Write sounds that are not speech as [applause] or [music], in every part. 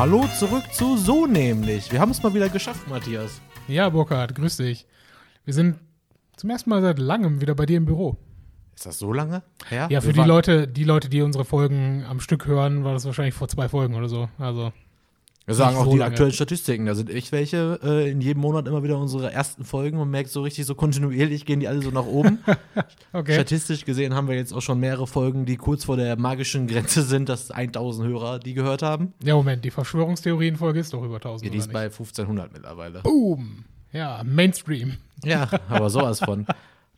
Hallo zurück zu So nämlich. Wir haben es mal wieder geschafft, Matthias. Ja, Burkhard, grüß dich. Wir sind zum ersten Mal seit langem wieder bei dir im Büro. Ist das so lange her? Ja, für die Leute, die Leute, die unsere Folgen am Stück hören, war das wahrscheinlich vor zwei Folgen oder so. Also, Wir sagen auch so die lange. aktuellen Statistiken. Da sind echt welche äh, in jedem Monat immer wieder unsere ersten Folgen. Man merkt so richtig, so kontinuierlich gehen die alle so nach oben. [laughs] okay. Statistisch gesehen haben wir jetzt auch schon mehrere Folgen, die kurz vor der magischen Grenze sind, dass 1000 Hörer die gehört haben. Ja, Moment, die Verschwörungstheorienfolge ist doch über 1000. Ja, die ist bei 1500 mittlerweile. Boom. Ja, Mainstream. Ja, aber sowas von.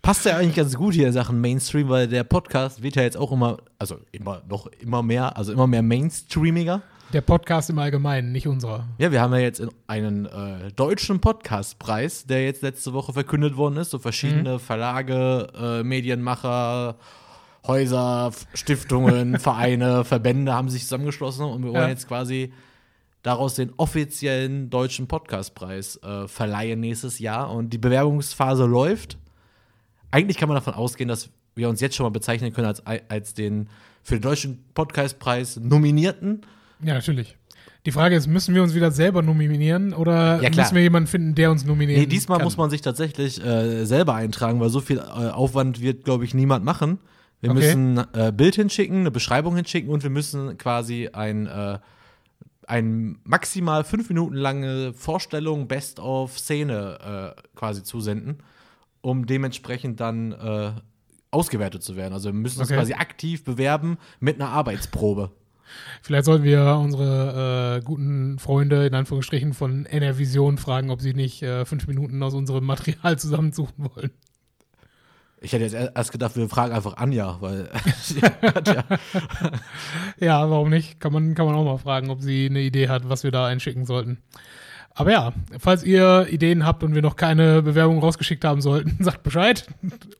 Passt ja eigentlich ganz gut hier in Sachen Mainstream, weil der Podcast wird ja jetzt auch immer, also immer noch immer mehr, also immer mehr Mainstreamiger. Der Podcast im Allgemeinen, nicht unserer. Ja, wir haben ja jetzt einen äh, deutschen Podcastpreis, der jetzt letzte Woche verkündet worden ist. So verschiedene Verlage, äh, Medienmacher, Häuser, Stiftungen, [laughs] Vereine, Verbände haben sich zusammengeschlossen und wir wollen Ja. jetzt quasi daraus den offiziellen deutschen Podcastpreis äh, verleihen nächstes Jahr. Und die Bewerbungsphase läuft. Eigentlich kann man davon ausgehen, dass wir uns jetzt schon mal bezeichnen können als, als den für den deutschen Podcastpreis Nominierten. Ja, natürlich. Die Frage ist, müssen wir uns wieder selber nominieren oder Ja, müssen wir jemanden finden, der uns nominieren Nee, diesmal kann? muss man sich tatsächlich äh, selber eintragen, weil so viel äh, Aufwand wird, glaube ich, niemand machen. Wir Okay. müssen äh, Bild hinschicken, eine Beschreibung hinschicken und wir müssen quasi ein, äh, ein maximal fünf Minuten lange Vorstellung, Best-of-Szene äh, quasi zusenden, um dementsprechend dann äh, ausgewertet zu werden. Also wir müssen uns Okay. quasi aktiv bewerben mit einer Arbeitsprobe. Vielleicht sollten wir unsere äh, guten Freunde in Anführungsstrichen von NR-Vision fragen, ob sie nicht äh, fünf Minuten aus unserem Material zusammensuchen wollen. Ich hätte jetzt erst gedacht, wir fragen einfach Anja, weil [laughs] [laughs] Ja, warum nicht? Kann man, kann man auch mal fragen, ob sie eine Idee hat, was wir da einschicken sollten. Aber ja, falls ihr Ideen habt und wir noch keine Bewerbung rausgeschickt haben sollten, [laughs] sagt Bescheid.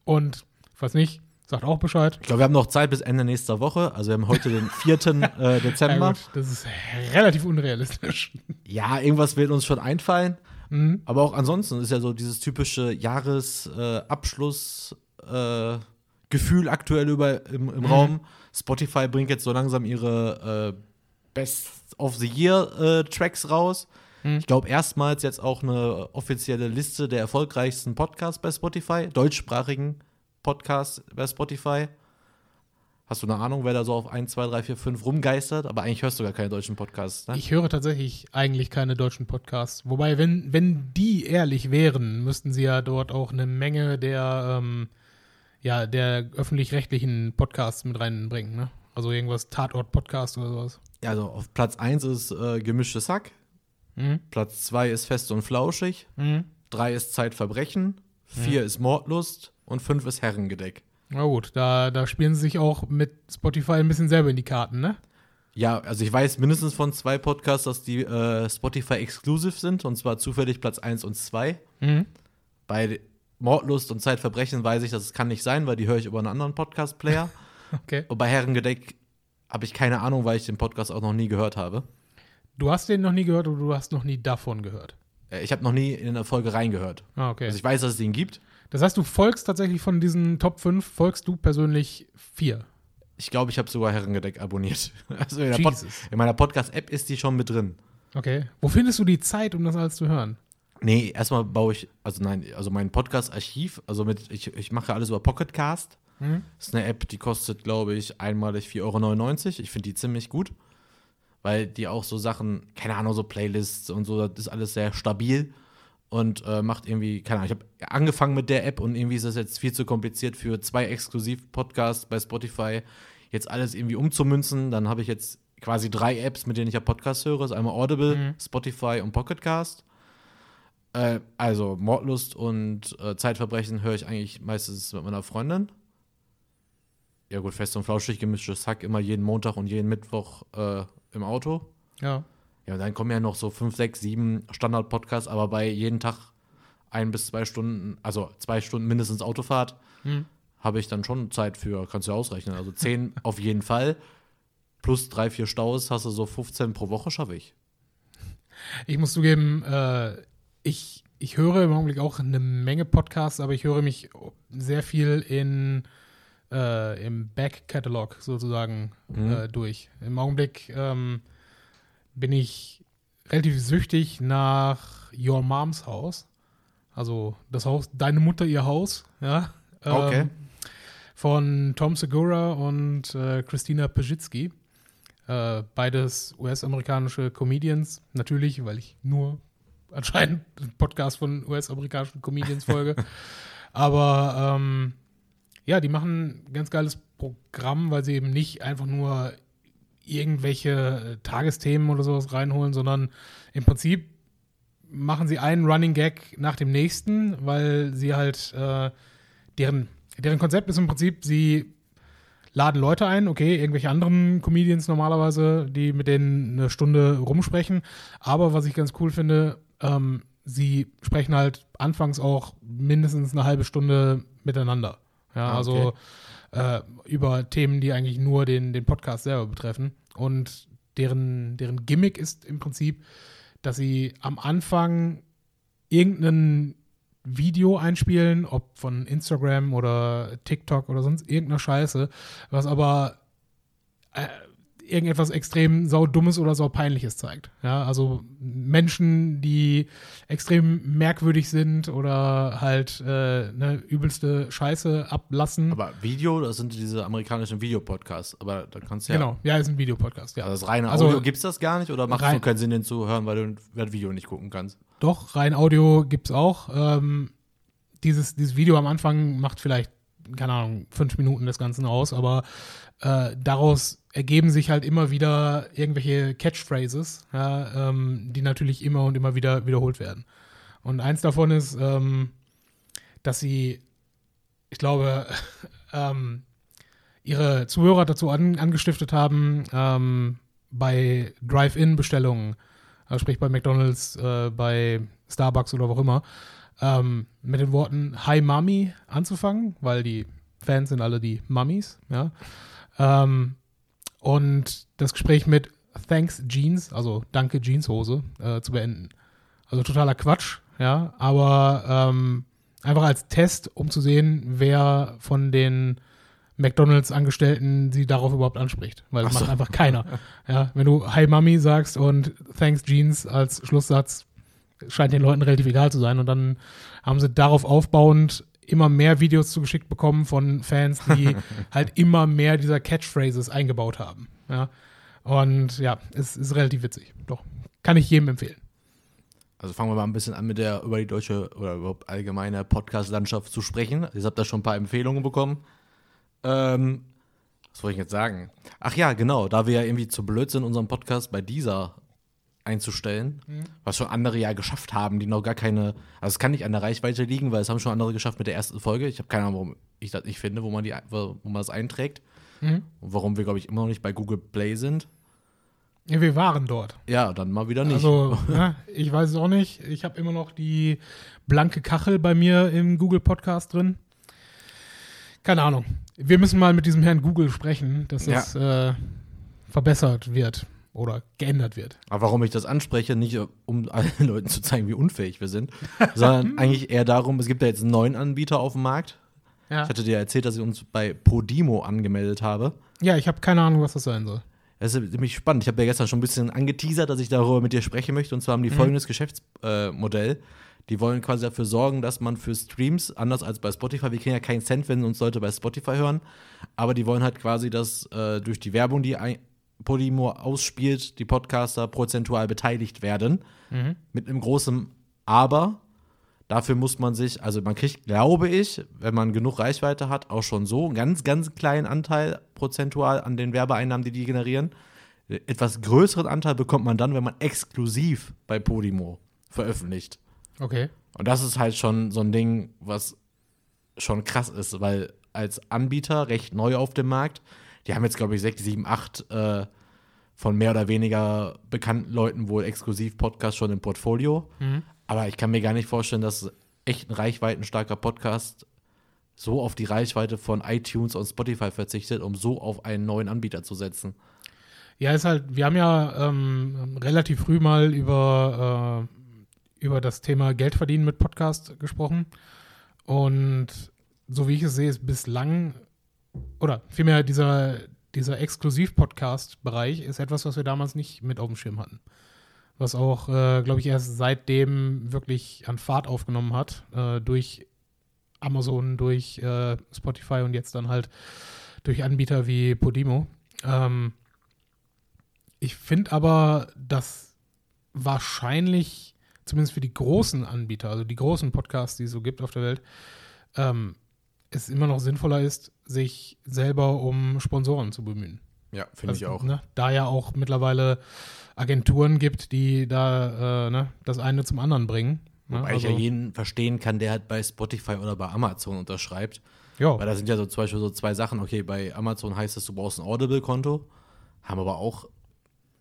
Und falls nicht, sagt auch Bescheid. Ich glaube, wir haben noch Zeit bis Ende nächster Woche. Also wir haben heute den 4. [laughs] äh, Ja, Dezember. gut, das ist relativ unrealistisch. Ja, irgendwas wird uns schon einfallen. Mhm. Aber auch ansonsten ist ja so dieses typische Jahresabschluss äh, Gefühl aktuell über im, im Raum. Spotify bringt jetzt so langsam ihre äh, Best of the Year äh, Tracks raus. Mhm. Ich glaube erstmals jetzt auch eine offizielle Liste der erfolgreichsten Podcasts bei Spotify, deutschsprachigen Podcasts bei Spotify. Hast du eine Ahnung, wer da so auf 1, 2, 3, 4, 5 rumgeistert? Aber eigentlich hörst du gar keine deutschen Podcasts, ne? Ich höre tatsächlich eigentlich keine deutschen Podcasts. Wobei, wenn, wenn die ehrlich wären, müssten sie ja dort auch eine Menge der, ähm, ja, der öffentlich-rechtlichen Podcasts mit reinbringen, ne? Also irgendwas Tatort-Podcast oder sowas. Ja, also auf Platz 1 ist äh, Gemischtes Hack. Mhm. Platz 2 ist Fest und Flauschig. Mhm. 3 ist Zeitverbrechen. 4 ist Mordlust. Und 5 ist Herrengedeck. Na gut, da, da spielen sie sich auch mit Spotify ein bisschen selber in die Karten, ne? Ja, also ich weiß mindestens von zwei Podcasts, dass die äh, Spotify exclusive sind. Und zwar zufällig Platz 1 und 2. Mhm. Bei Mordlust und Zeitverbrechen weiß ich, dass es kann nicht sein, weil die höre ich über einen anderen Podcast-Player. [laughs] Okay. und bei Herrengedeck habe ich keine Ahnung, weil ich den Podcast auch noch nie gehört habe. Du hast den noch nie gehört oder du hast noch nie davon gehört? Äh, Ich habe noch nie in eine Folge reingehört. Ah, okay. Also ich weiß, dass es den gibt. Das heißt, du folgst tatsächlich von diesen Top 5, folgst du persönlich vier. Ich glaube, ich habe sogar Herrengedeck abonniert. [laughs] Also in, Pod in meiner Podcast-App ist die schon mit drin. Okay. Wo findest du die Zeit, um das alles zu hören? Nee, erstmal baue ich, also nein, also mein Podcast-Archiv, also mit, ich, ich mache alles über Pocketcast. Mhm. Das ist eine App, die kostet, glaube ich, einmalig 4,99 Euro. Ich finde die ziemlich gut, weil die auch so Sachen, keine Ahnung, so Playlists und so, das ist alles sehr stabil und äh, macht irgendwie, keine Ahnung, ich habe angefangen mit der App und irgendwie ist das jetzt viel zu kompliziert für zwei Exklusiv-Podcasts bei Spotify, jetzt alles irgendwie umzumünzen. Dann habe ich jetzt quasi drei Apps, mit denen ich ja Podcasts höre. Das ist einmal Audible, Mhm. Spotify und Pocketcast. Äh, also Mordlust und äh, Zeitverbrechen höre ich eigentlich meistens mit meiner Freundin. Ja gut, fest und flauschig gemischtes Hack immer jeden Montag und jeden Mittwoch äh, im Auto. Ja. Ja, und dann kommen ja noch so fünf, sechs, sieben Standard-Podcasts, aber bei jeden Tag ein bis zwei Stunden, also zwei Stunden mindestens Autofahrt, Hm. habe ich dann schon Zeit für, kannst du ja ausrechnen. Also zehn [laughs] auf jeden Fall. Plus drei, vier Staus hast du so 15 pro Woche, schaffe ich. Ich muss zugeben, äh, ich, ich höre im Augenblick auch eine Menge Podcasts, aber ich höre mich sehr viel in, äh, im Back-Catalog sozusagen Mhm. äh, durch. Im Augenblick ähm, bin ich relativ süchtig nach Your Moms House. Also das Haus, deine Mutter, ihr Haus, ja. Okay. Ähm, von Tom Segura und äh, Christina Pajitsky. Äh, beides US-amerikanische Comedians, natürlich, weil ich nur anscheinend einen Podcast von US-amerikanischen Comedians folge. [laughs] Aber ähm, ja, die machen ein ganz geiles Programm, weil sie eben nicht einfach nur irgendwelche äh, Tagesthemen oder sowas reinholen, sondern im Prinzip machen sie einen Running Gag nach dem nächsten, weil sie halt äh, deren, deren Konzept ist im Prinzip, sie laden Leute ein, okay, irgendwelche anderen Comedians normalerweise, die mit denen eine Stunde rumsprechen. Aber was ich ganz cool finde, ähm, sie sprechen halt anfangs auch mindestens eine halbe Stunde miteinander. Ja, Ah, also äh, über Themen, die eigentlich nur den, den Podcast selber betreffen. Und deren, deren Gimmick ist im Prinzip, dass sie am Anfang irgendein Video einspielen, ob von Instagram oder TikTok oder sonst irgendeiner Scheiße, was aber äh, irgendetwas extrem saudummes oder saupeinliches zeigt. Ja, also Menschen, die extrem merkwürdig sind oder halt äh, ne, übelste Scheiße ablassen. Aber Video, das sind diese amerikanischen Videopodcasts. Aber da kannst du ja. Genau, ja, ist ein Videopodcast, ja. Also das reine Also- Audio gibt es das gar nicht oder macht es nur keinen Sinn, den zu hören, weil du das Video nicht gucken kannst? Doch, rein Audio gibt's auch. Ähm, dieses, dieses Video am Anfang macht vielleicht, keine Ahnung, fünf Minuten des Ganzen aus, aber äh, daraus ergeben sich halt immer wieder irgendwelche Catchphrases, ja, ähm, die natürlich immer und immer wieder wiederholt werden. Und eins davon ist, ähm, dass sie, ich glaube, [laughs] ähm, ihre Zuhörer dazu an, angestiftet haben, ähm, bei Drive-In-Bestellungen, also sprich bei McDonalds, äh, bei Starbucks oder wo auch immer, ähm, mit den Worten Hi Mami anzufangen, weil die Fans sind alle die Mummies, ja. Ähm, und das Gespräch mit Thanks Jeans, also Danke Jeanshose, äh, zu beenden. Also totaler Quatsch, ja, aber ähm, einfach als Test, um zu sehen, wer von den McDonalds-Angestellten sie darauf überhaupt anspricht. Weil das so. macht einfach keiner. [laughs] Ja, wenn du Hi Mami sagst und Thanks Jeans als Schlusssatz, scheint den Leuten relativ egal zu sein. Und dann haben sie darauf aufbauend immer mehr Videos zugeschickt bekommen von Fans, die [laughs] halt immer mehr dieser Catchphrases eingebaut haben. Ja. Und ja, es ist relativ witzig. Doch. Kann ich jedem empfehlen. Also fangen wir mal ein bisschen an mit der über die deutsche oder überhaupt allgemeine Podcast-Landschaft zu sprechen. Ihr habt da schon ein paar Empfehlungen bekommen. Ähm, was wollte ich jetzt sagen? Ach ja, genau, da wir ja irgendwie zu blöd sind, unseren Podcast bei dieser einzustellen, was schon andere ja geschafft haben, die noch gar keine, also es kann nicht an der Reichweite liegen, weil es haben schon andere geschafft mit der ersten Folge. Ich habe keine Ahnung, warum ich das nicht finde, wo man die, wo man das einträgt. Und warum wir, glaube ich, immer noch nicht bei Google Play sind. Ja, wir waren dort. Ja, dann mal wieder nicht. Also, ja, [laughs] ich weiß es auch nicht. Ich habe immer noch die blanke Kachel bei mir im Google Podcast drin. Keine Ahnung. Wir müssen mal mit diesem Herrn Google sprechen, dass Ja. das äh, verbessert wird oder geändert wird. Aber warum ich das anspreche, nicht um allen Leuten zu zeigen, wie unfähig wir sind, sondern [laughs] eigentlich eher darum, es gibt ja jetzt einen neuen Anbieter auf dem Markt. Ja, Ich hatte dir erzählt, dass ich uns bei Podimo angemeldet habe. ja ich habe keine Ahnung, was das sein soll. Das ist ziemlich spannend. Ich habe ja gestern schon ein bisschen angeteasert, dass ich darüber mit dir sprechen möchte. Und zwar haben die folgendes Geschäftsmodell. die wollen quasi dafür sorgen, dass man für Streams, anders als bei Spotify, wir kriegen ja keinen Cent, wenn uns Leute bei Spotify hören, aber die wollen halt quasi, dass äh, durch die Werbung, die ein Podimo ausspielt, die Podcaster prozentual beteiligt werden. Mit einem großen Aber. Dafür muss man sich, also man kriegt, glaube ich, wenn man genug Reichweite hat, auch schon so einen ganz, ganz kleinen Anteil prozentual an den Werbeeinnahmen, die die generieren. Etwas größeren Anteil bekommt man dann, wenn man exklusiv bei Podimo veröffentlicht. Okay. Und das ist halt schon so ein Ding, was schon krass ist, weil als Anbieter recht neu auf dem Markt, die haben jetzt, glaube ich, sechs, sieben, acht äh, von mehr oder weniger bekannten Leuten wohl exklusiv Podcast schon im Portfolio. Aber ich kann mir gar nicht vorstellen, dass echt ein reichweitenstarker Podcast so auf die Reichweite von iTunes und Spotify verzichtet, um so auf einen neuen Anbieter zu setzen. Ja, ist halt, wir haben ja ähm, relativ früh mal über, äh, über das Thema Geld verdienen mit Podcast gesprochen. Und so wie ich es sehe, ist bislang, oder vielmehr dieser, dieser Exklusiv-Podcast-Bereich ist etwas, was wir damals nicht mit auf dem Schirm hatten. Was auch, äh, glaube ich, erst seitdem wirklich an Fahrt aufgenommen hat, äh, durch Amazon, durch äh, Spotify und jetzt dann halt durch Anbieter wie Podimo. Ähm, ich finde aber, dass wahrscheinlich, zumindest für die großen Anbieter, also die großen Podcasts, die es so gibt auf der Welt, ähm, es immer noch sinnvoller ist, sich selber um Sponsoren zu bemühen. Ja, finde ich auch. Ne, da ja auch mittlerweile Agenturen gibt, die da äh, ne, das eine zum anderen bringen. Ne? Wobei also, ich ja jeden verstehen kann, der halt bei Spotify oder bei Amazon unterschreibt. Ja. Weil da sind ja so zum Beispiel so zwei Sachen. Okay, bei Amazon heißt es, du brauchst ein Audible-Konto. Haben aber auch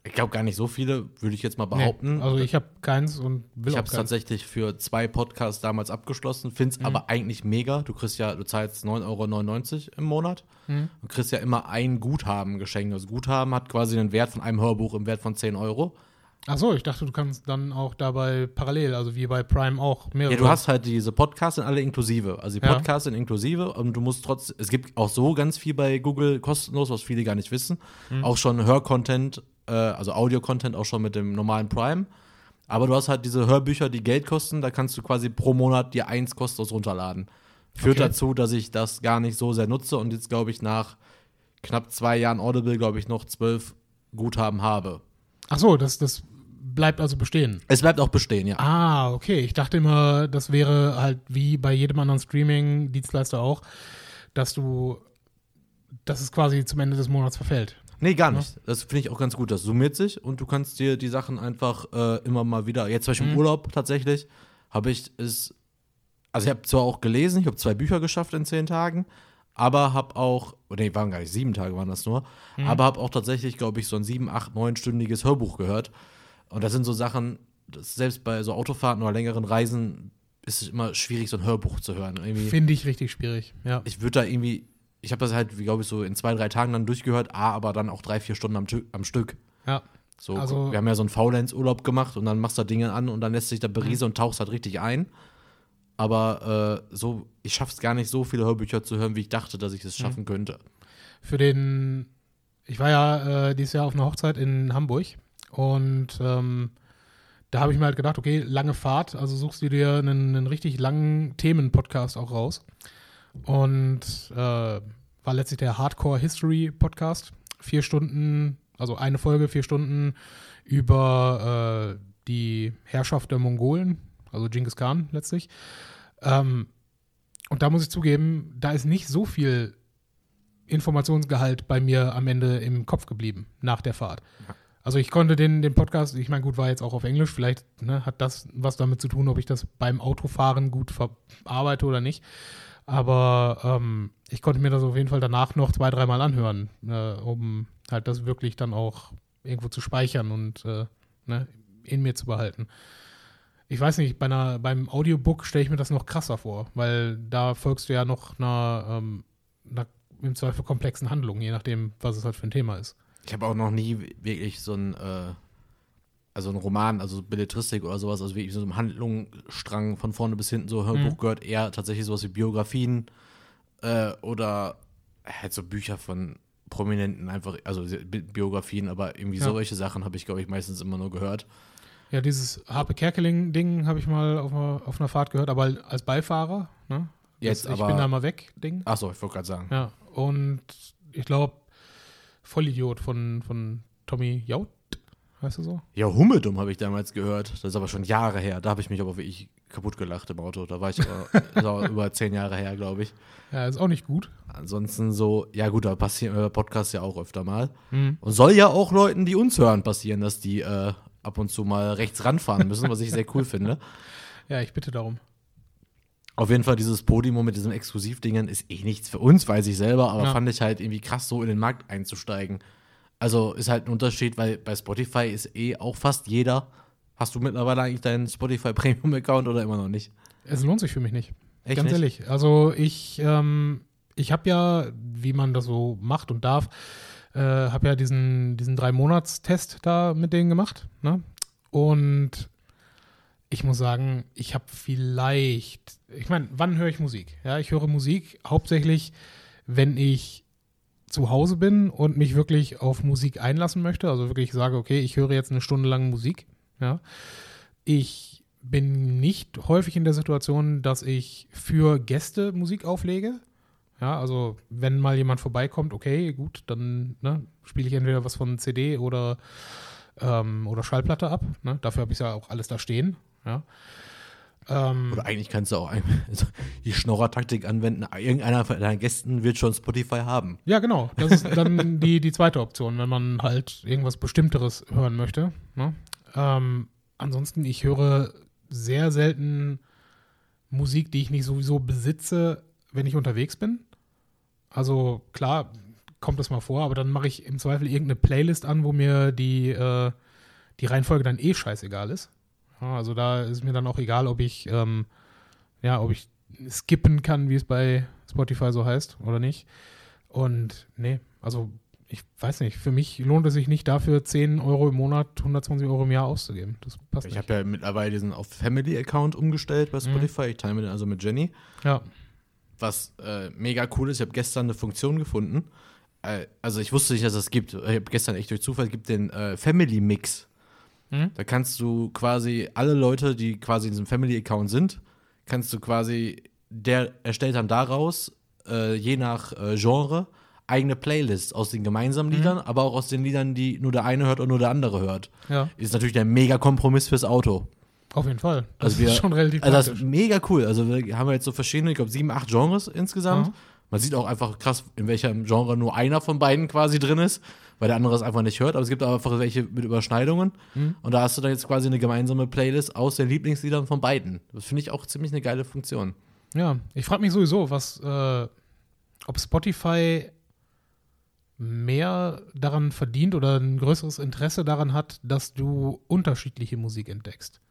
ich glaube gar nicht so viele, würde ich jetzt mal behaupten. Nee, also ich habe keins und will Ich habe es tatsächlich für zwei Podcasts damals abgeschlossen, finde es mhm. aber eigentlich mega. Du kriegst ja, du zahlst 9,99 Euro im Monat mhm. und kriegst ja immer ein Guthaben geschenkt. Das Guthaben hat quasi einen Wert von einem Hörbuch im Wert von 10 Euro. Ach so, ich dachte, du kannst dann auch dabei parallel, also wie bei Prime auch mehrere. Ja, du hast halt diese Podcasts sind alle inklusive. Also die Podcasts ja. sind inklusive und du musst trotz, es gibt auch so ganz viel bei Google kostenlos, was viele gar nicht wissen. Mhm. Auch schon Hörcontent äh, also Audio-Content auch schon mit dem normalen Prime. Aber du hast halt diese Hörbücher, die Geld kosten, da kannst du quasi pro Monat dir eins kostenlos runterladen. Führt okay. dazu, dass ich das gar nicht so sehr nutze und jetzt, glaube ich, nach knapp zwei Jahren Audible, glaube ich, noch zwölf Guthaben habe. Ach so, das, das bleibt also bestehen. Es bleibt auch bestehen, ja. Ah, okay. Ich dachte immer, das wäre halt wie bei jedem anderen Streaming-Dienstleister auch, dass du, dass es quasi zum Ende des Monats verfällt. Nee, gar nicht. Ja. Das finde ich auch ganz gut. Das summiert sich und du kannst dir die Sachen einfach äh, immer mal wieder. Jetzt zum Beispiel mhm. im Urlaub tatsächlich habe ich es. Also ich habe zwar auch gelesen, ich habe zwei Bücher geschafft in zehn Tagen, aber habe auch, nee, waren gar nicht sieben Tage, waren das nur, mhm. aber habe auch tatsächlich, glaube ich, so ein sieben, acht, neunstündiges Hörbuch gehört. Und das sind so Sachen, selbst bei so Autofahrten oder längeren Reisen ist es immer schwierig, so ein Hörbuch zu hören. Finde ich richtig schwierig, ja. Ich würde da irgendwie, ich habe das halt, glaube ich, so in zwei, drei Tagen dann durchgehört, A, aber dann auch drei, vier Stunden am, am Stück. Ja. So, also, wir haben ja so einen Faulenz-Urlaub gemacht und dann machst du da Dinge an und dann lässt sich da beriese mhm. und tauchst halt richtig ein. Aber äh, so, ich schaffe es gar nicht, so viele Hörbücher zu hören, wie ich dachte, dass ich es mhm. schaffen könnte. Für den, ich war ja äh, dieses Jahr auf einer Hochzeit in Hamburg und ähm, da habe ich mir halt gedacht, okay, lange Fahrt, also suchst du dir einen, einen richtig langen Themenpodcast auch raus. Und äh, war letztlich der Hardcore History Podcast. Vier Stunden, also eine Folge, vier Stunden über äh, die Herrschaft der Mongolen, also Genghis Khan letztlich. Ähm, und da muss ich zugeben, da ist nicht so viel Informationsgehalt bei mir am Ende im Kopf geblieben nach der Fahrt. Also ich konnte den, den Podcast, ich meine, gut, war jetzt auch auf Englisch, vielleicht ne, hat das was damit zu tun, ob ich das beim Autofahren gut verarbeite oder nicht. Aber ähm, ich konnte mir das auf jeden Fall danach noch zwei, dreimal anhören, äh, um halt das wirklich dann auch irgendwo zu speichern und äh, ne, in mir zu behalten. Ich weiß nicht, bei einer, beim Audiobook stelle ich mir das noch krasser vor, weil da folgst du ja noch einer, ähm, einer im Zweifel komplexen Handlung, je nachdem, was es halt für ein Thema ist. Ich habe auch noch nie wirklich so ein äh, also ein Roman, also Belletristik oder sowas, also wirklich so ein Handlungsstrang von vorne bis hinten, so Hörbuch mhm. gehört eher tatsächlich sowas wie Biografien äh, oder halt so Bücher von Prominenten einfach, also Biografien, aber irgendwie ja. solche Sachen habe ich, glaube ich, meistens immer nur gehört. Ja, dieses Harpe Kerkeling-Ding habe ich mal auf einer, auf einer Fahrt gehört, aber als Beifahrer, ne? Jetzt, das, ich aber, bin da mal weg, Ding. Achso, ich wollte gerade sagen. Ja, und ich glaube, Vollidiot von, von Tommy Jaut, Weißt du so? Ja, Hummeldum habe ich damals gehört. Das ist aber schon Jahre her. Da habe ich mich aber wirklich kaputt gelacht im Auto. Da war ich aber [laughs] über zehn Jahre her, glaube ich. Ja, ist auch nicht gut. Ansonsten so, ja gut, da passieren äh, Podcasts ja auch öfter mal. Mhm. Und soll ja auch Leuten, die uns hören, passieren, dass die äh, ab und zu mal rechts ranfahren müssen, was ich sehr cool finde. [laughs] Ja, ich bitte darum. Auf jeden Fall, dieses Podium mit diesen Exklusivdingen ist eh nichts für uns, weiß ich selber, aber ja. fand ich halt irgendwie krass, so in den Markt einzusteigen. Also ist halt ein Unterschied, weil bei Spotify ist eh auch fast jeder. Hast du mittlerweile eigentlich deinen Spotify Premium Account oder immer noch nicht? Es lohnt sich für mich nicht. Echt Ganz nicht? ehrlich. Also ich, ähm, ich habe ja, wie man das so macht und darf, äh, habe ja diesen, diesen Drei-Monats-Test da mit denen gemacht. Ne? Und ich muss sagen, ich habe vielleicht, ich meine, wann höre ich Musik? Ja, ich höre Musik hauptsächlich, wenn ich zu Hause bin und mich wirklich auf Musik einlassen möchte, also wirklich sage, okay, ich höre jetzt eine Stunde lang Musik, ja. Ich bin nicht häufig in der Situation, dass ich für Gäste Musik auflege. Ja, also wenn mal jemand vorbeikommt, okay, gut, dann ne, spiele ich entweder was von CD oder, ähm, oder Schallplatte ab. Ne? Dafür habe ich ja auch alles da stehen. Ja. Ähm, Oder eigentlich kannst du auch [laughs] also die Schnorrer-Taktik anwenden. Irgendeiner von deinen Gästen wird schon Spotify haben. Ja, genau. Das ist dann die, die zweite Option, wenn man halt irgendwas Bestimmteres hören möchte. Ne? Ähm, ansonsten, ich höre sehr selten Musik, die ich nicht sowieso besitze, wenn ich unterwegs bin. Also klar, kommt das mal vor, aber dann mache ich im Zweifel irgendeine Playlist an, wo mir die, äh, die Reihenfolge dann eh scheißegal ist. Also da ist mir dann auch egal, ob ich, ähm, ja, ob ich skippen kann, wie es bei Spotify so heißt oder nicht. Und nee, also ich weiß nicht, für mich lohnt es sich nicht dafür 10 Euro im Monat, 120 Euro im Jahr auszugeben. Das passt Ich habe ja mittlerweile diesen auf Family-Account umgestellt bei mhm. Spotify. Mhm. Ich teile mir den also mit Jenny. Ja. Was äh, mega cool ist, ich habe gestern eine Funktion gefunden. Äh, also ich wusste nicht, dass es das gibt. Ich habe gestern echt durch Zufall, es gibt den äh, Family Mix. Mhm. Da kannst du quasi alle Leute, die quasi in diesem Family-Account sind, kannst du quasi, der erstellt dann daraus, äh, je nach äh, Genre, eigene Playlists aus den gemeinsamen mhm. Liedern, aber auch aus den Liedern, die nur der eine hört und nur der andere hört. Ja. Ist natürlich der mega Kompromiss fürs Auto. Auf jeden Fall. Das also wir, ist [laughs] schon relativ Also das ist mega cool. Also wir haben jetzt so verschiedene, ich glaube sieben, acht Genres insgesamt. Mhm. Man sieht auch einfach krass, in welchem Genre nur einer von beiden quasi drin ist weil der andere es einfach nicht hört. Aber es gibt auch einfach welche mit Überschneidungen. Mhm. Und da hast du dann jetzt quasi eine gemeinsame Playlist aus den Lieblingsliedern von beiden. Das finde ich auch ziemlich eine geile Funktion. Ja, ich frage mich sowieso, was, äh, ob Spotify mehr daran verdient oder ein größeres Interesse daran hat, dass du unterschiedliche Musik entdeckst.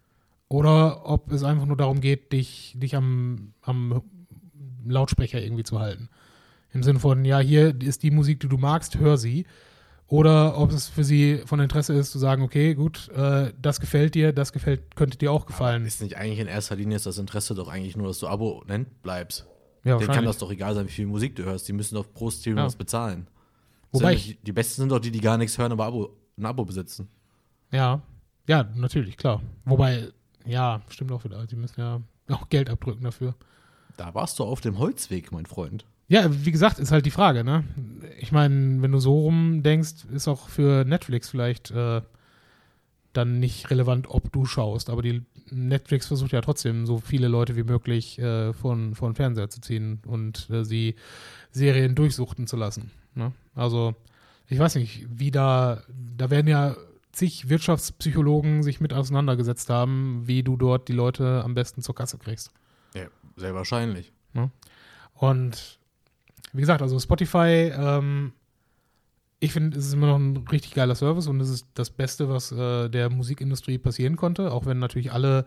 Oder ob es einfach nur darum geht, dich, dich am, am Lautsprecher irgendwie zu halten. Im Sinne von, ja, hier ist die Musik, die du magst, hör sie. Oder ob es für sie von Interesse ist, zu sagen, okay, gut, äh, das gefällt dir, das gefällt, könnte dir auch gefallen. Aber ist nicht eigentlich in erster Linie ist das Interesse doch eigentlich nur, dass du Abonnent bleibst. Ja, Denen kann das doch egal sein, wie viel Musik du hörst. Die müssen doch pro Stream ja. was bezahlen. Wobei ich, die Besten sind doch die, die gar nichts hören, aber Abo, ein Abo besitzen. Ja, ja, natürlich, klar. Wobei, ja, stimmt auch wieder. Die müssen ja auch Geld abdrücken dafür. Da warst du auf dem Holzweg, mein Freund. Ja, wie gesagt, ist halt die Frage, ne? Ich meine, wenn du so rumdenkst, ist auch für Netflix vielleicht äh, dann nicht relevant, ob du schaust. Aber die Netflix versucht ja trotzdem, so viele Leute wie möglich äh, von, von Fernseher zu ziehen und äh, sie Serien durchsuchten zu lassen. Ne? Also, ich weiß nicht, wie da, da werden ja zig Wirtschaftspsychologen sich mit auseinandergesetzt haben, wie du dort die Leute am besten zur Kasse kriegst. Ja, sehr wahrscheinlich. Ne? Und wie gesagt, also Spotify, ähm, ich finde, es ist immer noch ein richtig geiler Service und es ist das Beste, was äh, der Musikindustrie passieren konnte, auch wenn natürlich alle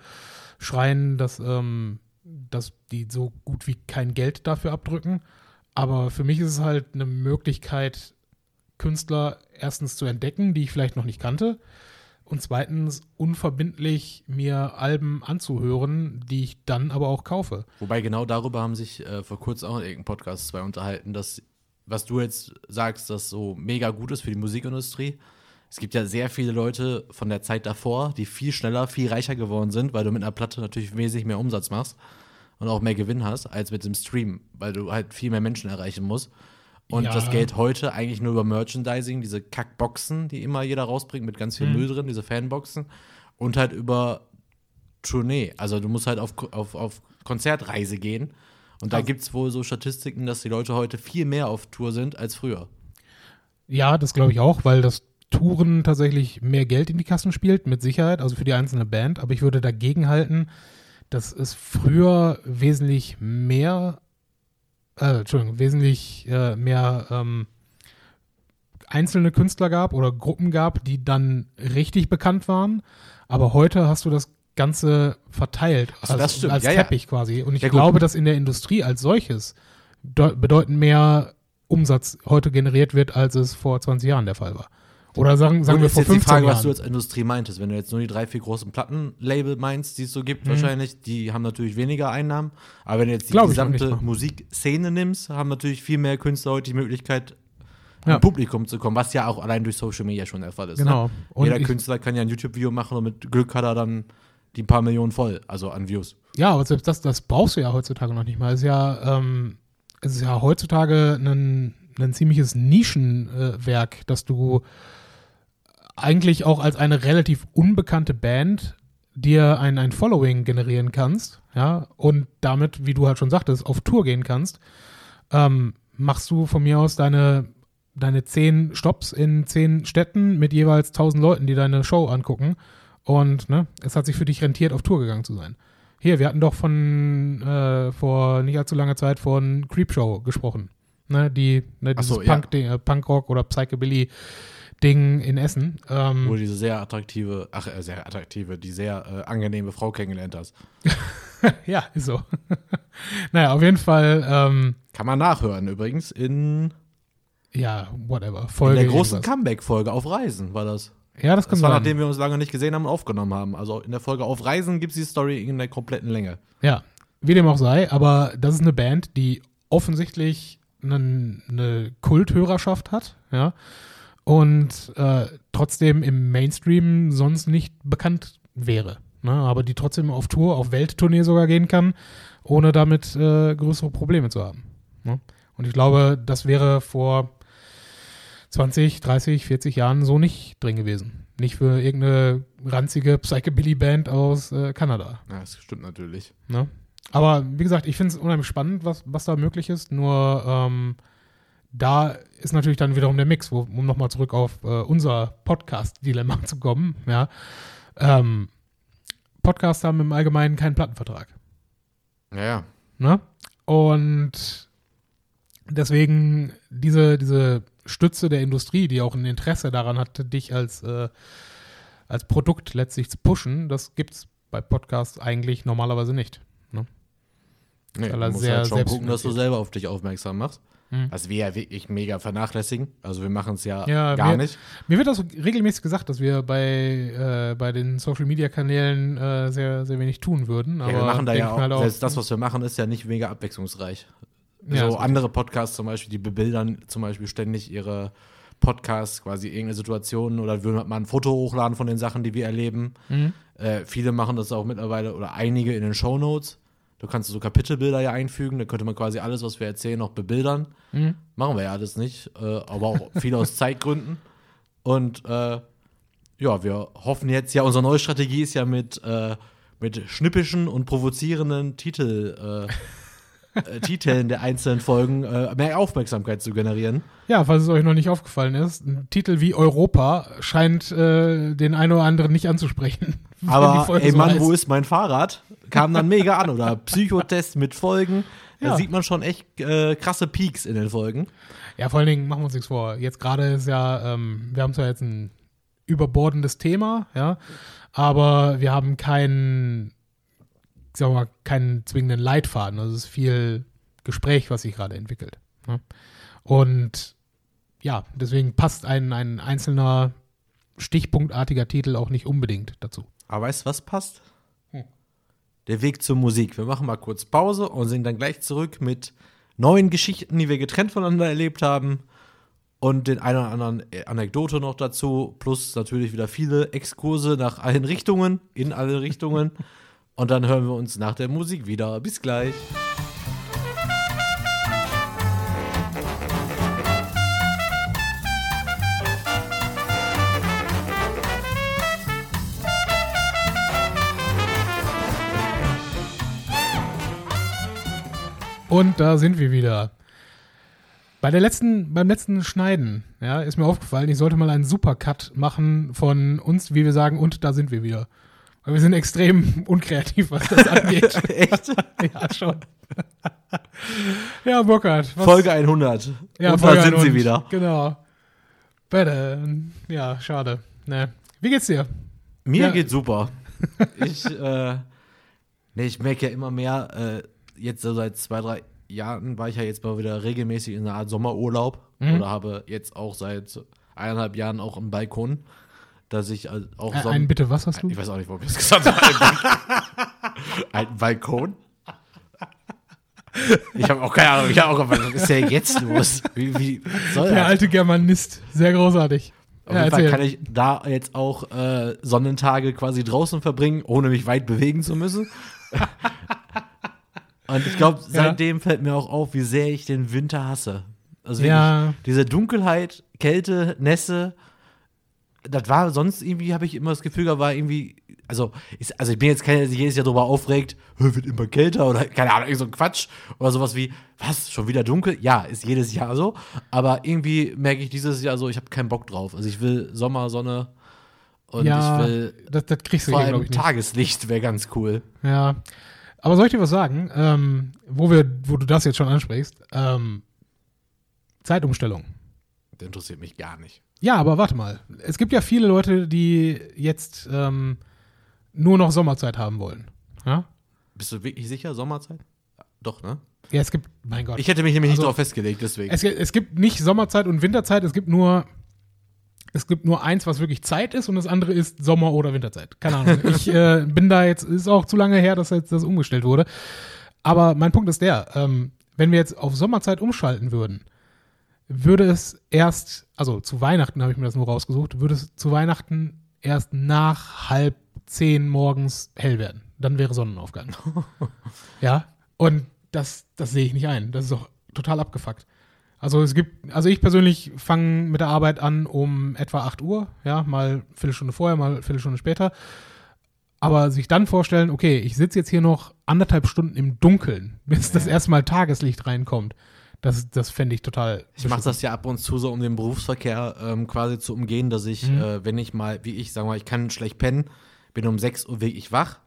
schreien, dass, ähm, dass die so gut wie kein Geld dafür abdrücken. Aber für mich ist es halt eine Möglichkeit, Künstler erstens zu entdecken, die ich vielleicht noch nicht kannte und zweitens unverbindlich mir Alben anzuhören, die ich dann aber auch kaufe. Wobei genau darüber haben sich äh, vor kurzem auch in irgendeinem Podcast zwei unterhalten, dass was du jetzt sagst, das so mega gut ist für die Musikindustrie. Es gibt ja sehr viele Leute von der Zeit davor, die viel schneller, viel reicher geworden sind, weil du mit einer Platte natürlich wesentlich mehr Umsatz machst und auch mehr Gewinn hast als mit dem Stream, weil du halt viel mehr Menschen erreichen musst. Und ja. das Geld heute eigentlich nur über Merchandising, diese Kackboxen, die immer jeder rausbringt mit ganz viel mhm. Müll drin, diese Fanboxen. Und halt über Tournee. Also du musst halt auf, auf, auf Konzertreise gehen. Und da also, gibt es wohl so Statistiken, dass die Leute heute viel mehr auf Tour sind als früher. Ja, das glaube ich auch, weil das Touren tatsächlich mehr Geld in die Kassen spielt, mit Sicherheit, also für die einzelne Band. Aber ich würde dagegen halten, dass es früher wesentlich mehr äh, Entschuldigung, wesentlich äh, mehr ähm, einzelne Künstler gab oder Gruppen gab, die dann richtig bekannt waren. Aber heute hast du das Ganze verteilt also als, als ja, Teppich ja. quasi. Und ich ja, glaube, dass in der Industrie als solches bedeutend mehr Umsatz heute generiert wird, als es vor 20 Jahren der Fall war. Oder sagen, sagen wir vor 15 Jahren. ist die Frage, Jahren. was du als Industrie meintest. Wenn du jetzt nur die drei, vier großen Plattenlabel meinst, die es so gibt, mhm. wahrscheinlich, die haben natürlich weniger Einnahmen. Aber wenn du jetzt die Glaub gesamte Musikszene nimmst, haben natürlich viel mehr Künstler heute die Möglichkeit, Ja. Publikum zu kommen, was ja auch allein durch Social Media schon der Fall ist. Genau. Ne? Jeder Künstler kann ja ein YouTube-Video machen und mit Glück hat er dann die paar Millionen voll, also an Views. Ja, aber selbst das, das brauchst du ja heutzutage noch nicht mal. Es ist ja, ähm, es ist ja heutzutage ein, ein ziemliches Nischenwerk, äh, dass du eigentlich auch als eine relativ unbekannte Band dir ein, ein Following generieren kannst, ja, und damit, wie du halt schon sagtest, auf Tour gehen kannst, ähm, machst du von mir aus deine, deine zehn Stops in zehn Städten mit jeweils tausend Leuten, die deine Show angucken. Und ne, es hat sich für dich rentiert, auf Tour gegangen zu sein. Hier, wir hatten doch von äh, vor nicht allzu langer Zeit von Creepshow gesprochen. Ne, die, ne, dieses so, ja. Punk-Ding, äh, Punkrock oder Psychobilly-Ding in Essen. Ähm, Wo du diese sehr attraktive, ach, äh, sehr attraktive, die sehr äh, angenehme Frau kennengelernt hast. [laughs] ja, ist so. [laughs] naja, auf jeden Fall, ähm, Kann man nachhören übrigens in, ja, whatever. in Folge der großen. Comeback-Folge auf Reisen, war das. Ja, das kann Das war, sein. nachdem wir uns lange nicht gesehen haben und aufgenommen haben. Also in der Folge auf Reisen gibt es die Story in der kompletten Länge. Ja, wie dem auch sei, aber das ist eine Band, die offensichtlich einen, eine Kulthörerschaft hat, ja, und äh, trotzdem im Mainstream sonst nicht bekannt wäre, ne, aber die trotzdem auf Tour, auf Welttournee sogar gehen kann, ohne damit äh, größere Probleme zu haben. Ne? Und ich glaube, das wäre vor 20, 30, 40 Jahren so nicht drin gewesen. Nicht für irgendeine ranzige Psychobilly-Band aus äh, Kanada. Ja, das stimmt natürlich. Ne? Aber wie gesagt, ich finde es unheimlich spannend, was, was da möglich ist. Nur ähm, da ist natürlich dann wiederum der Mix, wo, um nochmal zurück auf äh, unser Podcast-Dilemma [laughs] zu kommen. Ja. Ähm, Podcasts haben im Allgemeinen keinen Plattenvertrag. Ja. Ne? Und deswegen diese, diese Stütze der Industrie, die auch ein Interesse daran hat, dich als, äh, als Produkt letztlich zu pushen, das gibt es bei Podcasts eigentlich normalerweise nicht. Ne? Nee, du musst sehr halt schon gucken, dass du selber auf dich aufmerksam machst. Mhm. Was wir ja wirklich mega vernachlässigen. Also wir machen es ja, Ja, gar wir- nicht. Mir wird das regelmäßig gesagt, dass wir bei, äh, bei den Social Media Kanälen äh, sehr, sehr wenig tun würden. Aber Ja, wir machen da ja ich auch, mir halt selbst das, was wir machen, ist ja nicht mega abwechslungsreich. Ja, so andere Podcasts zum Beispiel, die bebildern zum Beispiel ständig ihre Podcasts, quasi irgendeine Situation oder würden mal ein Foto hochladen von den Sachen, die wir erleben. Mhm. Äh, viele machen das auch mittlerweile oder einige in den Shownotes. Du kannst so Kapitelbilder ja einfügen, da könnte man quasi alles, was wir erzählen, noch bebildern. Mhm. Machen wir ja alles nicht, äh, aber auch viel aus [laughs] Zeitgründen. Und äh, ja, wir hoffen jetzt ja, unsere neue Strategie ist ja mit, äh, mit schnippischen und provozierenden Titel, äh, äh, Titeln der einzelnen Folgen äh, mehr Aufmerksamkeit zu generieren. Ja, falls es euch noch nicht aufgefallen ist, ein Titel wie Europa scheint äh, den einen oder anderen nicht anzusprechen. [laughs] Aber ey so Mann, heißt. wo ist mein Fahrrad? Kam dann mega an. Oder Psychotest mit Folgen. Da Ja. sieht man schon echt äh, krasse Peaks in den Folgen. Ja, vor allen Dingen machen wir uns nichts vor. Jetzt gerade ist ja, ähm, wir haben zwar jetzt ein überbordendes Thema, ja, aber wir haben keinen, sagen wir mal, keinen zwingenden Leitfaden. Also es ist viel Gespräch, was sich gerade entwickelt. Ne? Und ja, deswegen passt ein, ein einzelner stichpunktartiger Titel auch nicht unbedingt dazu. Aber weißt du, was passt? Der Weg zur Musik. Wir machen mal kurz Pause und sind dann gleich zurück mit neuen Geschichten, die wir getrennt voneinander erlebt haben. Und den einen oder anderen Anekdote noch dazu. Plus natürlich wieder viele Exkurse nach allen Richtungen, in alle Richtungen. [laughs] und dann hören wir uns nach der Musik wieder. Bis gleich. Und da sind wir wieder. Bei der letzten, beim letzten Schneiden, ja, ist mir aufgefallen, ich sollte mal einen Supercut machen von uns, wie wir sagen, und da sind wir wieder. Weil wir sind extrem [laughs] unkreativ, was das angeht. [laughs] Echt? ja, schon. ja, Burkhard. was- Folge 100. ja, und Folge da sind sie 100. wieder. Genau. Bitte. Ja, schade. Ne. Wie geht's dir? Mir Ja. geht's super. Ich, äh, nee, ich merke ja immer mehr, äh, jetzt so seit zwei, drei Jahren war ich ja jetzt mal wieder regelmäßig in einer Art Sommerurlaub Mhm. oder habe jetzt auch seit eineinhalb Jahren auch einen Balkon, dass ich auch Äh, einen bitte, was hast du? Ich weiß auch nicht, warum ich das gesagt habe. Ein [laughs] Balkon. Ich habe auch keine Ahnung, ich habe auch was ist ja jetzt los? Wie, wie soll Der das? alte Germanist. Sehr großartig. Auf Ja, jeden Fall kann ich da jetzt auch äh, Sonnentage quasi draußen verbringen, ohne mich weit bewegen zu müssen. [laughs] Und ich glaube, seitdem fällt mir auch auf, wie sehr ich den Winter hasse. Also wirklich, Ja. diese Dunkelheit, Kälte, Nässe, das war sonst irgendwie, habe ich immer das Gefühl, da war irgendwie, also, ist, also ich bin jetzt keiner, der sich jedes Jahr darüber aufregt, "Hö, wird immer kälter oder keine Ahnung, irgend so ein Quatsch oder sowas wie, was, schon wieder dunkel? Ja, ist jedes Jahr so, aber irgendwie merke ich dieses Jahr so, ich habe keinen Bock drauf. Also ich will Sommer, Sonne und ja, ich will das, das kriegst du vor allem ich. Tageslicht, wäre ganz cool. Ja. Aber soll ich dir was sagen? Ähm, wo, wir, wo du das jetzt schon ansprichst, ähm, Zeitumstellung. Das interessiert mich gar nicht. Ja, aber warte mal. Es gibt ja viele Leute, die jetzt ähm, nur noch Sommerzeit haben wollen. Ja? Bist du wirklich sicher, Sommerzeit? Doch, ne? Ja, es gibt, mein Gott. Ich hätte mich nämlich Also- nicht darauf festgelegt, deswegen. es, es gibt nicht Sommerzeit und Winterzeit, es gibt nur es gibt nur eins, was wirklich Zeit ist und das andere ist Sommer- oder Winterzeit. Keine Ahnung. [laughs] Ich äh, bin da jetzt, ist auch zu lange her, dass jetzt das umgestellt wurde. Aber mein Punkt ist der, ähm, wenn wir jetzt auf Sommerzeit umschalten würden, würde es erst, also zu Weihnachten habe ich mir das nur rausgesucht, würde es zu Weihnachten erst nach halb zehn morgens hell werden. Dann wäre Sonnenaufgang. [laughs] ja, und das, das sehe ich nicht ein. Das ist doch total abgefuckt. Also es gibt, also ich persönlich fange mit der Arbeit an um etwa 8 Uhr, ja, mal Viertelstunde vorher, mal Viertelstunde später. Aber sich dann vorstellen, okay, ich sitze jetzt hier noch anderthalb Stunden im Dunkeln, bis das erstmal Tageslicht reinkommt, das, das fände ich total. Ich mache das ja ab und zu so, um den Berufsverkehr ähm, quasi zu umgehen, dass ich, Mhm. äh, wenn ich mal, wie ich, sag mal, ich kann schlecht pennen, bin um 6 Uhr wirklich wach,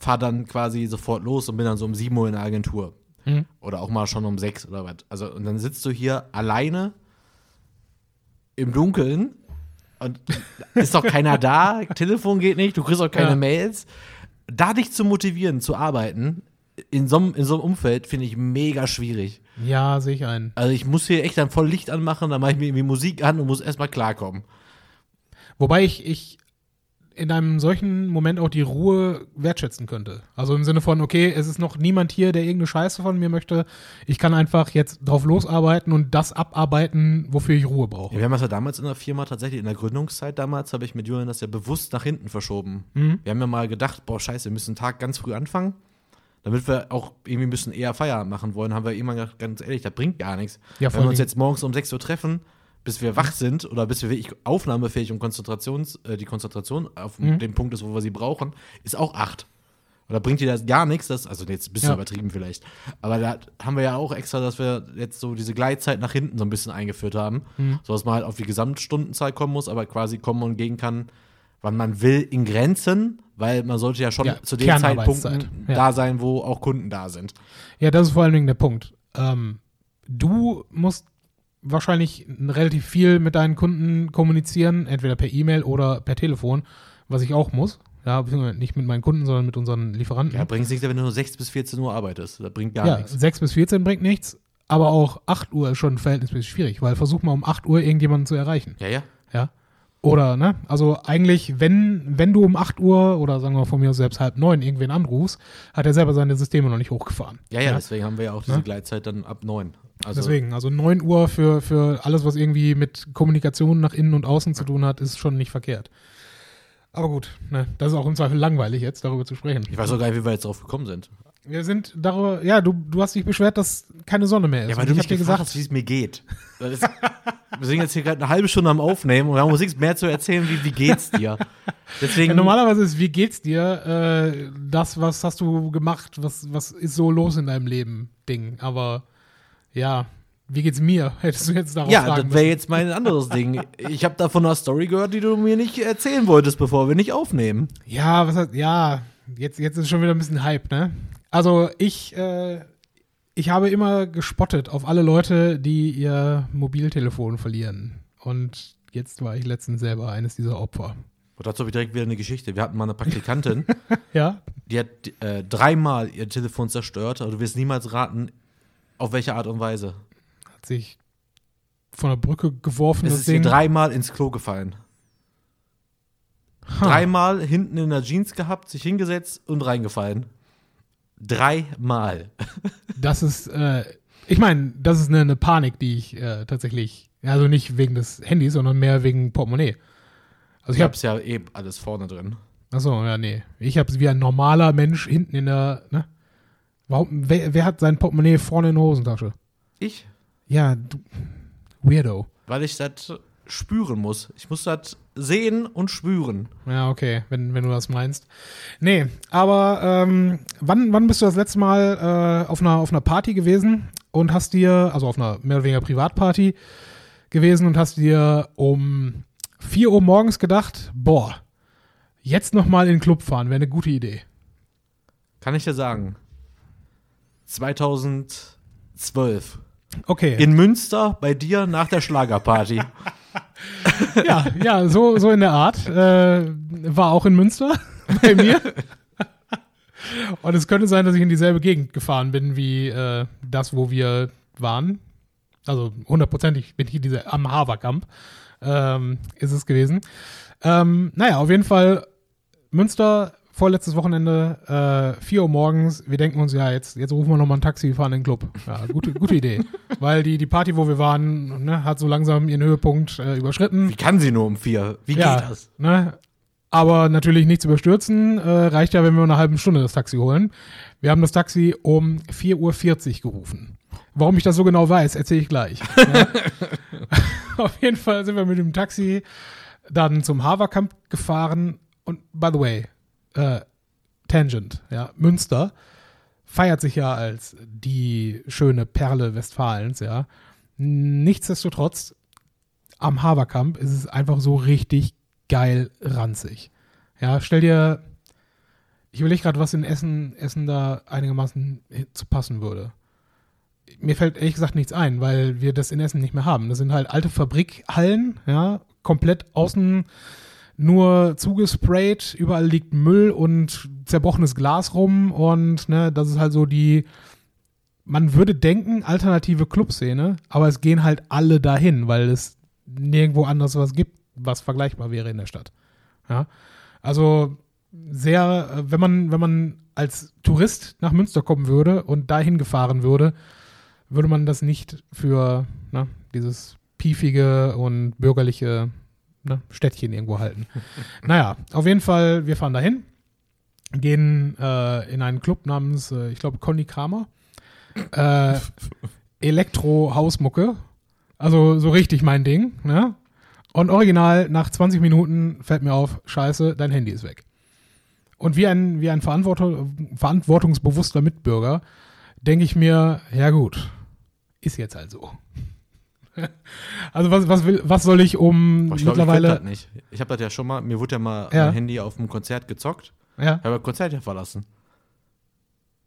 fahre dann quasi sofort los und bin dann so um 7 Uhr in der Agentur. Mhm. Oder auch mal schon um 6 oder was. Also, und dann sitzt du hier alleine im Dunkeln und [laughs] ist doch keiner da, Telefon geht nicht, du kriegst auch keine Ja. Mails. Da dich zu motivieren, zu arbeiten, in so, einem- in so einem Umfeld, finde ich mega schwierig. Ja, sehe ich ein. Also ich muss hier echt dann voll Licht anmachen, dann mache ich mir irgendwie Musik an und muss erstmal klarkommen. Wobei ich, ich in einem solchen Moment auch die Ruhe wertschätzen könnte. Also im Sinne von, okay, es ist noch niemand hier, der irgendeine Scheiße von mir möchte. Ich kann einfach jetzt drauf losarbeiten und das abarbeiten, wofür ich Ruhe brauche. Ja, wir haben das ja damals in der Firma tatsächlich, in der Gründungszeit damals, habe ich mit Julian das ja bewusst nach hinten verschoben. Mhm. Wir haben ja mal gedacht, boah, scheiße, wir müssen einen Tag ganz früh anfangen. Damit wir auch irgendwie ein bisschen eher Feierabend machen wollen, haben wir immer gedacht, ganz ehrlich, das bringt gar nichts. Ja, Wenn wir uns jetzt morgens um 6 Uhr treffen, bis wir wach sind oder bis wir wirklich aufnahmefähig und Konzentrations, äh, die Konzentration auf Mhm. dem Punkt ist, wo wir sie brauchen, ist auch 8. Oder bringt dir das gar nichts, das, also jetzt ein bisschen Ja. übertrieben vielleicht. Aber da haben wir ja auch extra, dass wir jetzt so diese Gleitzeit nach hinten so ein bisschen eingeführt haben. Mhm. So dass man halt auf die Gesamtstundenzahl kommen muss, aber quasi kommen und gehen kann, wann man will, in Grenzen, weil man sollte ja schon Ja, zu den. Zeitpunkten Ja. da sein, wo auch Kunden da sind. Ja, das ist vor allen Dingen der Punkt. Ähm, du musst wahrscheinlich relativ viel mit deinen Kunden kommunizieren, entweder per E-Mail oder per Telefon, was ich auch muss. Ja, nicht mit meinen Kunden, sondern mit unseren Lieferanten. Ja, bringt nichts, wenn du nur 6 bis 14 Uhr arbeitest. Das bringt gar ja, nichts. 6 bis 14 bringt nichts, aber auch 8 Uhr ist schon verhältnismäßig schwierig, weil versuch mal um 8 Uhr irgendjemanden zu erreichen. Ja, ja. Ja. Oder, ne? Also eigentlich, wenn, wenn du um 8 Uhr oder sagen wir von mir selbst halb neun irgendwen anrufst, hat er selber seine Systeme noch nicht hochgefahren. Ja, ja, deswegen haben wir ja auch diese Ja. Gleitzeit dann ab 9. Also, Deswegen, also 9 Uhr für, für alles, was irgendwie mit Kommunikation nach innen und außen zu tun hat, ist schon nicht verkehrt. Aber gut, ne, das ist auch im Zweifel langweilig jetzt, darüber zu sprechen. ich weiß auch gar nicht, wie wir jetzt drauf gekommen sind. Wir sind darüber, ja, du, du hast dich beschwert, dass keine Sonne mehr ist. Ja, weil Und du ich mich gefragt gesagt, hast, wie es mir geht. [laughs] Das wir sind jetzt hier gerade eine halbe Stunde am Aufnehmen und wir haben uns nichts mehr zu erzählen, wie, wie geht's dir. Deswegen, ja, normalerweise ist, wie geht's dir, äh, das, was hast du gemacht, was, was ist so los in deinem Leben, Ding. Aber ja, wie geht's mir? [laughs] Hättest du jetzt darauf ja, fragen das wäre jetzt mein [laughs] anderes Ding. Ich habe davon eine Story gehört, die du mir nicht erzählen wolltest, bevor wir nicht aufnehmen. Ja, was ja, jetzt, jetzt ist schon wieder ein bisschen Hype, ne? Also ich, äh, ich habe immer gespottet auf alle Leute, die ihr Mobiltelefon verlieren. Und jetzt war ich letztens selber eines dieser Opfer. Und dazu habe ich direkt wieder eine Geschichte. Wir hatten mal eine Praktikantin, [laughs] Ja? die hat äh, dreimal ihr Telefon zerstört, aber du wirst niemals raten, auf welche Art und Weise. Hat sich von der Brücke geworfen, Es das ist ihr Ding. dreimal ins Klo gefallen. Ha. Dreimal hinten in der Jeans gehabt, sich hingesetzt und reingefallen. Dreimal. Das ist, äh, ich meine, das ist eine, eine Panik, die ich äh, tatsächlich, also nicht wegen des Handys, sondern mehr wegen Portemonnaie. Also Ich ich habe, hab's ja eben alles vorne drin. achso, ja, nee, ich habe es wie ein normaler Mensch hinten in der, ne? Warum, wer, wer hat sein Portemonnaie vorne in der Hosentasche? Ich? Ja, du, Weirdo. Weil ich das spüren muss. Ich muss das sehen und spüren. Ja, okay, wenn, wenn du das meinst. Nee, aber ähm, wann, wann bist du das letzte Mal äh, auf, einer, auf einer Party gewesen und hast dir, also auf einer mehr oder weniger Privatparty gewesen und hast dir um 4 Uhr morgens gedacht, boah, jetzt nochmal in den Club fahren, wäre eine gute Idee. Kann ich dir sagen. 2012. Okay. In Münster bei dir nach der Schlagerparty. [laughs] [laughs] ja, ja, so, so in der Art. Äh, war auch in Münster [laughs] bei mir. Und es könnte sein, dass ich in dieselbe Gegend gefahren bin wie äh, das, wo wir waren. Also hundertprozentig bin ich diese, am Haverkamp ähm, ist es gewesen. Ähm, naja, auf jeden Fall Münster, vorletztes Wochenende, äh, 4 Uhr morgens. Wir denken uns, ja, jetzt, jetzt rufen wir nochmal ein Taxi, wir fahren in den Club. Ja, gute, gute Idee. [laughs] Weil die, die Party, wo wir waren, ne, hat so langsam ihren Höhepunkt äh, überschritten. Wie kann sie nur um vier? Wie Ja, geht das? Ne? Aber natürlich nichts überstürzen. Äh, reicht ja, wenn wir eine halbe Stunde das Taxi holen. Wir haben das Taxi um 4.40 Uhr gerufen. Warum ich das so genau weiß, erzähle ich gleich. [laughs] ja. [laughs] Auf jeden Fall sind wir mit dem Taxi dann zum Haverkamp gefahren. Und by the way, äh, Tangent, ja, Münster feiert sich ja als die schöne Perle Westfalens, ja. Nichtsdestotrotz, am Haverkamp ist es einfach so richtig geil ranzig. Ja, stell dir, ich überlege gerade, was in Essen, Essen da einigermaßen zu passen würde. Mir fällt ehrlich gesagt nichts ein, weil wir das in Essen nicht mehr haben. Das sind halt alte Fabrikhallen, ja, komplett außen nur zugesprayt, überall liegt Müll und zerbrochenes Glas rum und ne, das ist halt so die, man würde denken, alternative Clubszene, aber es gehen halt alle dahin, weil es nirgendwo anders was gibt, was vergleichbar wäre in der Stadt. Ja, also sehr, äh, wenn man, wenn man als Tourist nach Münster kommen würde und dahin gefahren würde, würde man das nicht für ne, dieses piefige und bürgerliche ne, Städtchen irgendwo halten. [laughs] naja, auf jeden Fall, wir fahren dahin, gehen äh, in einen Club namens, äh, ich glaube, Conny Kramer. Äh, Elektro-Hausmucke. Also so richtig mein Ding, ne? Und original, nach 20 Minuten fällt mir auf, scheiße, dein Handy ist weg. Und wie ein, wie ein Verantwortung, verantwortungsbewusster Mitbürger denke ich mir, ja gut, ist jetzt halt so. [laughs] Also was, was, will, was soll ich um Boah, ich glaub, mittlerweile. Ich, das nicht. ich habe das ja schon mal, mir wurde ja mal Ja. mein Handy auf dem Konzert gezockt. ja, Ich habe das Konzert ja verlassen.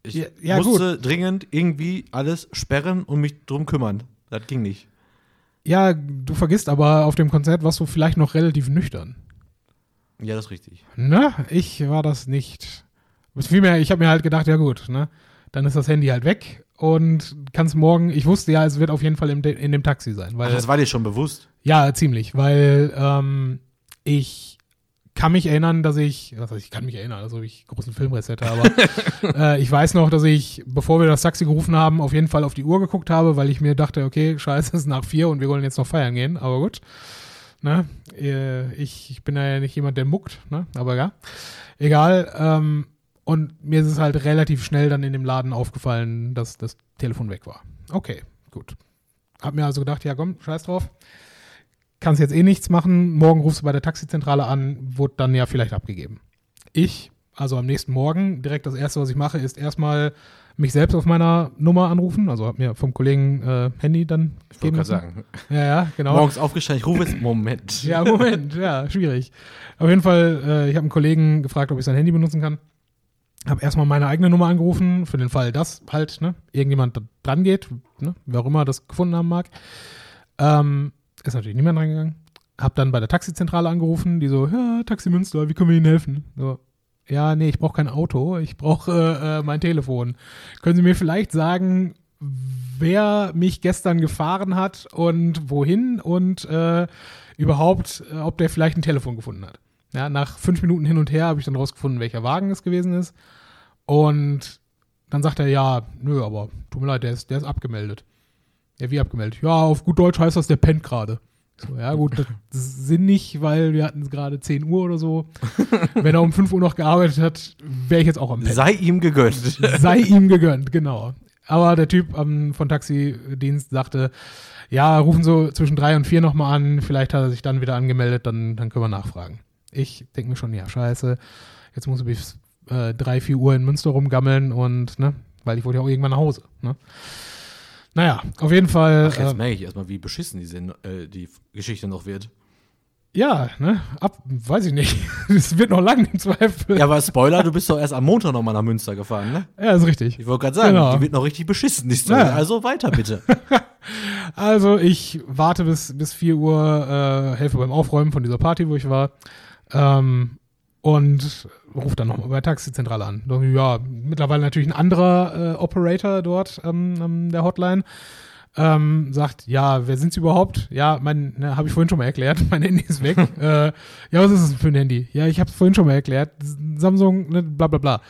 Ich Ja, ja, musste dringend irgendwie alles sperren und mich drum kümmern. Das ging nicht. ja, du vergisst aber, auf dem Konzert warst du vielleicht noch relativ nüchtern. Ja, das ist richtig. Ne? Ich war das nicht. Vielmehr, ich habe mir halt gedacht, ja gut, ne? Dann ist das Handy halt weg und kannst morgen, ich wusste ja, es wird auf jeden Fall im, in dem Taxi sein. Weil, Ach, das war dir schon bewusst. ja, ziemlich, weil ähm, ich kann mich erinnern, dass ich, was heißt, ich kann mich erinnern, also ich großen Filmriss hätte, aber [laughs] äh, ich weiß noch, dass ich, bevor wir das Taxi gerufen haben, auf jeden Fall auf die Uhr geguckt habe, weil ich mir dachte, okay, scheiße, es ist nach vier und wir wollen jetzt noch feiern gehen, aber gut. Ne? Äh, Ich, ich bin ja nicht jemand, der muckt, ne? aber ja. Egal. Ähm, und mir ist es halt relativ schnell dann in dem Laden aufgefallen, dass das Telefon weg war. Okay, gut. Hab mir also gedacht, ja komm, scheiß drauf. Kannst jetzt eh nichts machen. Morgen rufst du bei der Taxizentrale an, wurde dann ja vielleicht abgegeben. Ich, also am nächsten Morgen, direkt das erste, was ich mache, ist erstmal mich selbst auf meiner Nummer anrufen. Also hab mir vom Kollegen äh, Handy dann Ich wollte geben gerade lassen. sagen. Ja, ja, genau. Morgens aufgestanden, ich rufe jetzt. Moment. Ja, Moment, ja, schwierig. Auf jeden Fall, äh, ich habe einen Kollegen gefragt, ob ich sein Handy benutzen kann. Habe erstmal meine eigene Nummer angerufen, für den Fall, dass halt ne, irgendjemand dran geht, ne, wer auch immer das gefunden haben mag. Ähm, ist natürlich niemand reingegangen. Hab dann bei der Taxizentrale angerufen, die so, ja, Taxi Münster, wie können wir Ihnen helfen? So, ja, nee, ich brauche kein Auto, ich brauche äh, äh, mein Telefon. Können Sie mir vielleicht sagen, wer mich gestern gefahren hat und wohin und äh, überhaupt, äh, ob der vielleicht ein Telefon gefunden hat. Ja, nach fünf Minuten hin und her habe ich dann rausgefunden, welcher Wagen es gewesen ist. Und dann sagt er, ja, nö, aber tut mir leid, der ist, der ist abgemeldet. Ja, wie abgemeldet? Ja, auf gut Deutsch heißt das, der pennt gerade. So, ja, gut, das [laughs] ist sinnig, weil wir hatten gerade 10 Uhr oder so. Wenn er um 5 Uhr noch gearbeitet hat, wäre ich jetzt auch am Pennen. Sei ihm gegönnt. [laughs] Sei ihm gegönnt, genau. Aber der Typ ähm, von Taxidienst sagte, ja, rufen Sie zwischen drei und vier nochmal an, vielleicht hat er sich dann wieder angemeldet, dann, dann können wir nachfragen. Ich denke mir schon, ja, scheiße, jetzt muss ich bis äh, drei, vier Uhr in Münster rumgammeln und, ne, weil ich wollte ja auch irgendwann nach Hause, ne. Naja, auf jeden Fall. Ach, jetzt äh, merke ich erstmal, wie beschissen die, äh, die Geschichte noch wird. ja, ne, ab, weiß ich nicht. [laughs] Es wird noch lang im Zweifel. Ja, aber Spoiler, du bist doch erst am Montag nochmal nach Münster gefahren, ne? ja ist richtig. Ich wollte gerade sagen, Genau. die wird noch richtig beschissen, die Story. Ja. Also weiter bitte. [laughs] Also ich warte bis, bis 4 Uhr, äh, helfe beim Aufräumen von dieser Party, wo ich war. Ähm, und rufe dann nochmal bei der Taxizentrale an. Ja, mittlerweile natürlich ein anderer äh, Operator dort ähm, an der Hotline. Ähm, sagt, ja, wer sind Sie überhaupt? Ja, mein, ne, habe ich vorhin schon mal erklärt, [laughs] mein Handy ist weg. [laughs] äh, ja, was ist es für ein Handy? Ja, ich habe es vorhin schon mal erklärt. Samsung, ne, bla bla bla.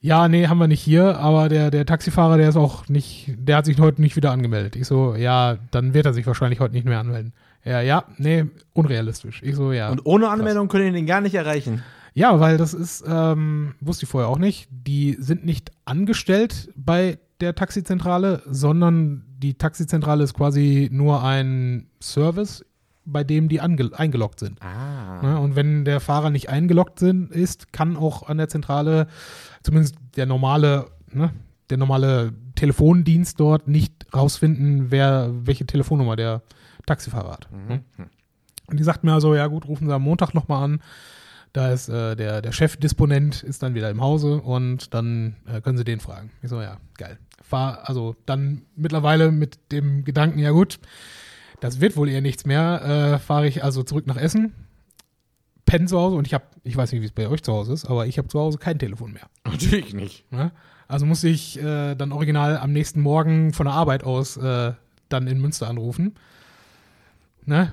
Ja, nee, haben wir nicht hier, aber der, der Taxifahrer, der ist auch nicht, der hat sich heute nicht wieder angemeldet. Ich so, ja, dann wird er sich wahrscheinlich heute nicht mehr anmelden. Ja, ja, nee, unrealistisch. Ich so, ja. Und ohne Anmeldung können die den gar nicht erreichen. Ja, weil das ist, ähm, wusste ich vorher auch nicht, die sind nicht angestellt bei der Taxizentrale, sondern die Taxizentrale ist quasi nur ein Service, bei dem die eingeloggt sind. Ah. Ne? Und wenn der Fahrer nicht eingeloggt sind, ist, kann auch an der Zentrale, zumindest der normale, ne, der normale Telefondienst dort nicht rausfinden, wer welche Telefonnummer der Taxifahrer hat. Ne? Und die sagt mir also, ja gut, rufen Sie am Montag nochmal an. Da ist äh, der, der Chefdisponent ist dann wieder im Hause und dann äh, können Sie den fragen. Ich so, ja, geil. Fahr, also dann mittlerweile mit dem Gedanken, ja gut, das wird wohl eher nichts mehr, äh, fahre ich also zurück nach Essen, penne zu Hause und ich habe, ich weiß nicht, wie es bei euch zu Hause ist, aber ich habe zu Hause kein Telefon mehr. [laughs] Natürlich nicht. Ne? Also musste ich äh, dann original am nächsten Morgen von der Arbeit aus äh, dann in Münster anrufen. Ne?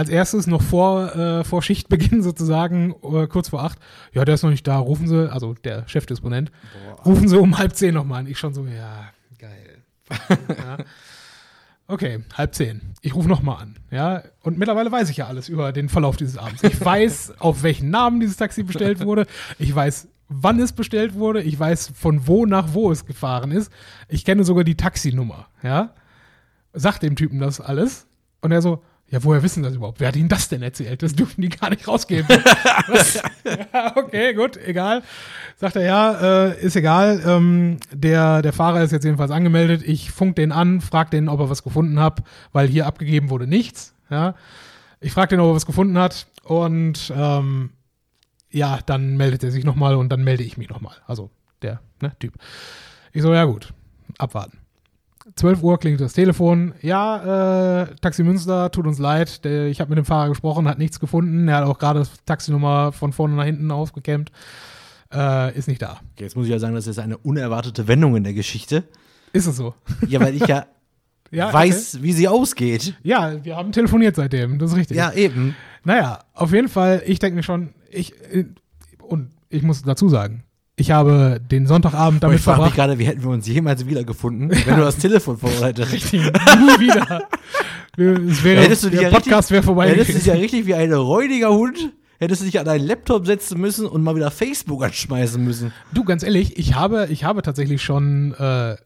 Als erstes noch vor, äh, vor Schichtbeginn [laughs] sozusagen, äh, kurz vor acht, ja, der ist noch nicht da, rufen Sie, also der Chefdisponent, rufen Sie um halb zehn nochmal an. Ich schon so, ja, geil. [laughs] ja. Okay, halb zehn. Ich rufe nochmal an. Ja, und mittlerweile weiß ich ja alles über den Verlauf dieses Abends. Ich weiß, [laughs] auf welchen Namen dieses Taxi bestellt wurde. Ich weiß, wann es bestellt wurde. Ich weiß, von wo nach wo es gefahren ist. Ich kenne sogar die Taxinummer. Ja, sag dem Typen das alles. Und er so, ja, woher wissen das überhaupt? Wer hat Ihnen das denn erzählt? Das dürfen die gar nicht rausgeben. [laughs] ja, okay, gut, egal. Sagt er, ja, äh, ist egal. Ähm, der, der Fahrer ist jetzt jedenfalls angemeldet. Ich funk den an, frag den, ob er was gefunden hat, weil hier abgegeben wurde nichts. Ja. Ich frag den, ob er was gefunden hat. Und ähm, ja, dann meldet er sich nochmal und dann melde ich mich nochmal. Also der ne, Typ. Ich so, ja gut, abwarten. 12 Uhr klingt das Telefon. Ja, äh, Taxi Münster, tut uns leid. Der, ich habe mit dem Fahrer gesprochen, hat nichts gefunden. Er hat auch gerade das Taxinummer von vorne nach hinten aufgekämmt. Äh, ist nicht da. Okay, jetzt muss ich ja sagen, das ist eine unerwartete Wendung in der Geschichte. Ist es so? Ja, weil ich ja, [laughs] Ja, weiß, wie sie ausgeht. Okay. Ja, wir haben telefoniert seitdem. Das ist richtig. Ja, eben. Naja, auf jeden Fall, ich denke mir schon, ich, äh, und ich muss dazu sagen, ich habe den Sonntagabend damit ich frage mich verbracht. gerade, wie hätten wir uns jemals wiedergefunden, wenn du das Telefon vorher [laughs] hättest. Richtig, nie wieder. Es wäre, Hättest du dich der Podcast wäre vorbei. Hättest du dich ja richtig wie ein räudiger Hund, hättest du dich an deinen Laptop setzen müssen und mal wieder Facebook anschmeißen müssen. Du, ganz ehrlich, ich habe, ich habe tatsächlich schon äh,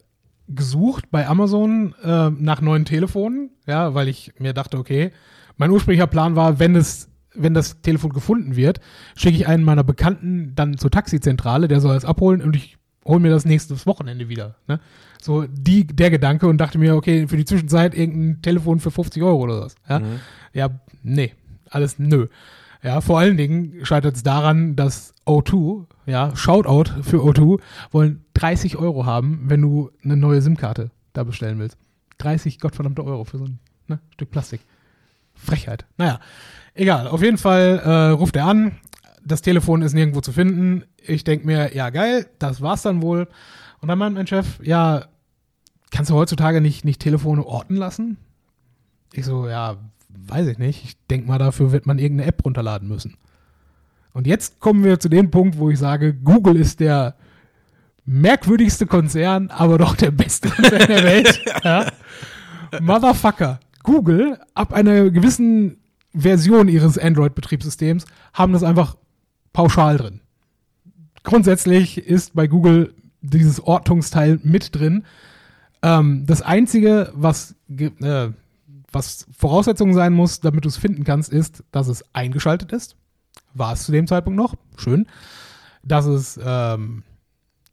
gesucht bei Amazon äh, nach neuen Telefonen, ja, weil ich mir dachte, okay, mein ursprünglicher Plan war, wenn es, wenn das Telefon gefunden wird, schicke ich einen meiner Bekannten dann zur Taxizentrale, der soll es abholen und ich hole mir das nächstes Wochenende wieder. Ne? So die, der Gedanke und dachte mir, okay, für die Zwischenzeit irgendein Telefon für 50 Euro oder was. Ja, ja nee, alles nö. Ja, vor allen Dingen scheitert es daran, dass O2, ja, Shoutout für O2, wollen 30 Euro haben, wenn du eine neue SIM-Karte da bestellen willst. 30 gottverdammte Euro für so ein ne, Stück Plastik. Frechheit. Naja, egal. Auf jeden Fall äh, ruft er an. Das Telefon ist nirgendwo zu finden. Ich denke mir, ja geil, das war's dann wohl. Und dann meint mein Chef, ja, kannst du heutzutage nicht, nicht Telefone orten lassen? Ich so, ja, weiß ich nicht. Ich denke mal, dafür wird man irgendeine App runterladen müssen. Und jetzt kommen wir zu dem Punkt, wo ich sage, Google ist der merkwürdigste Konzern, aber doch der beste Konzern der Welt. [laughs] ja. Motherfucker. Google, ab einer gewissen Version ihres Android-Betriebssystems, haben das einfach pauschal drin. Grundsätzlich ist bei Google dieses Ortungsteil mit drin. Ähm, das Einzige, was, äh, was Voraussetzung sein muss, damit du es finden kannst, ist, dass es eingeschaltet ist. War es zu dem Zeitpunkt noch. Schön. Dass es ähm,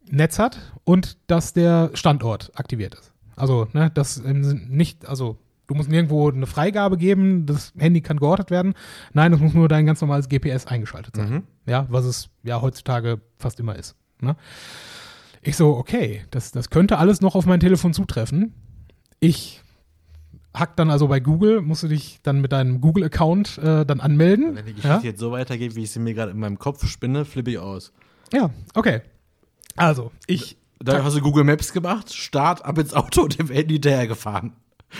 Netz hat und dass der Standort aktiviert ist. Also, ne, das nicht, also du musst nirgendwo eine Freigabe geben, das Handy kann geortet werden. Nein, es muss nur dein ganz normales GPS eingeschaltet sein. Mhm. Ja, was es ja heutzutage fast immer ist. Ne? Ich so, okay, das, das könnte alles noch auf mein Telefon zutreffen. Ich hack dann also bei Google, musst du dich dann mit deinem Google-Account äh, dann anmelden. Wenn die Geschichte ja? jetzt so weitergeht, wie ich sie mir gerade in meinem Kopf spinne, flippe ich aus. Ja, okay. Also, ich. Da hast du Google Maps gemacht, Start, ab ins Auto und [laughs] dem Handy hinterher gefahren.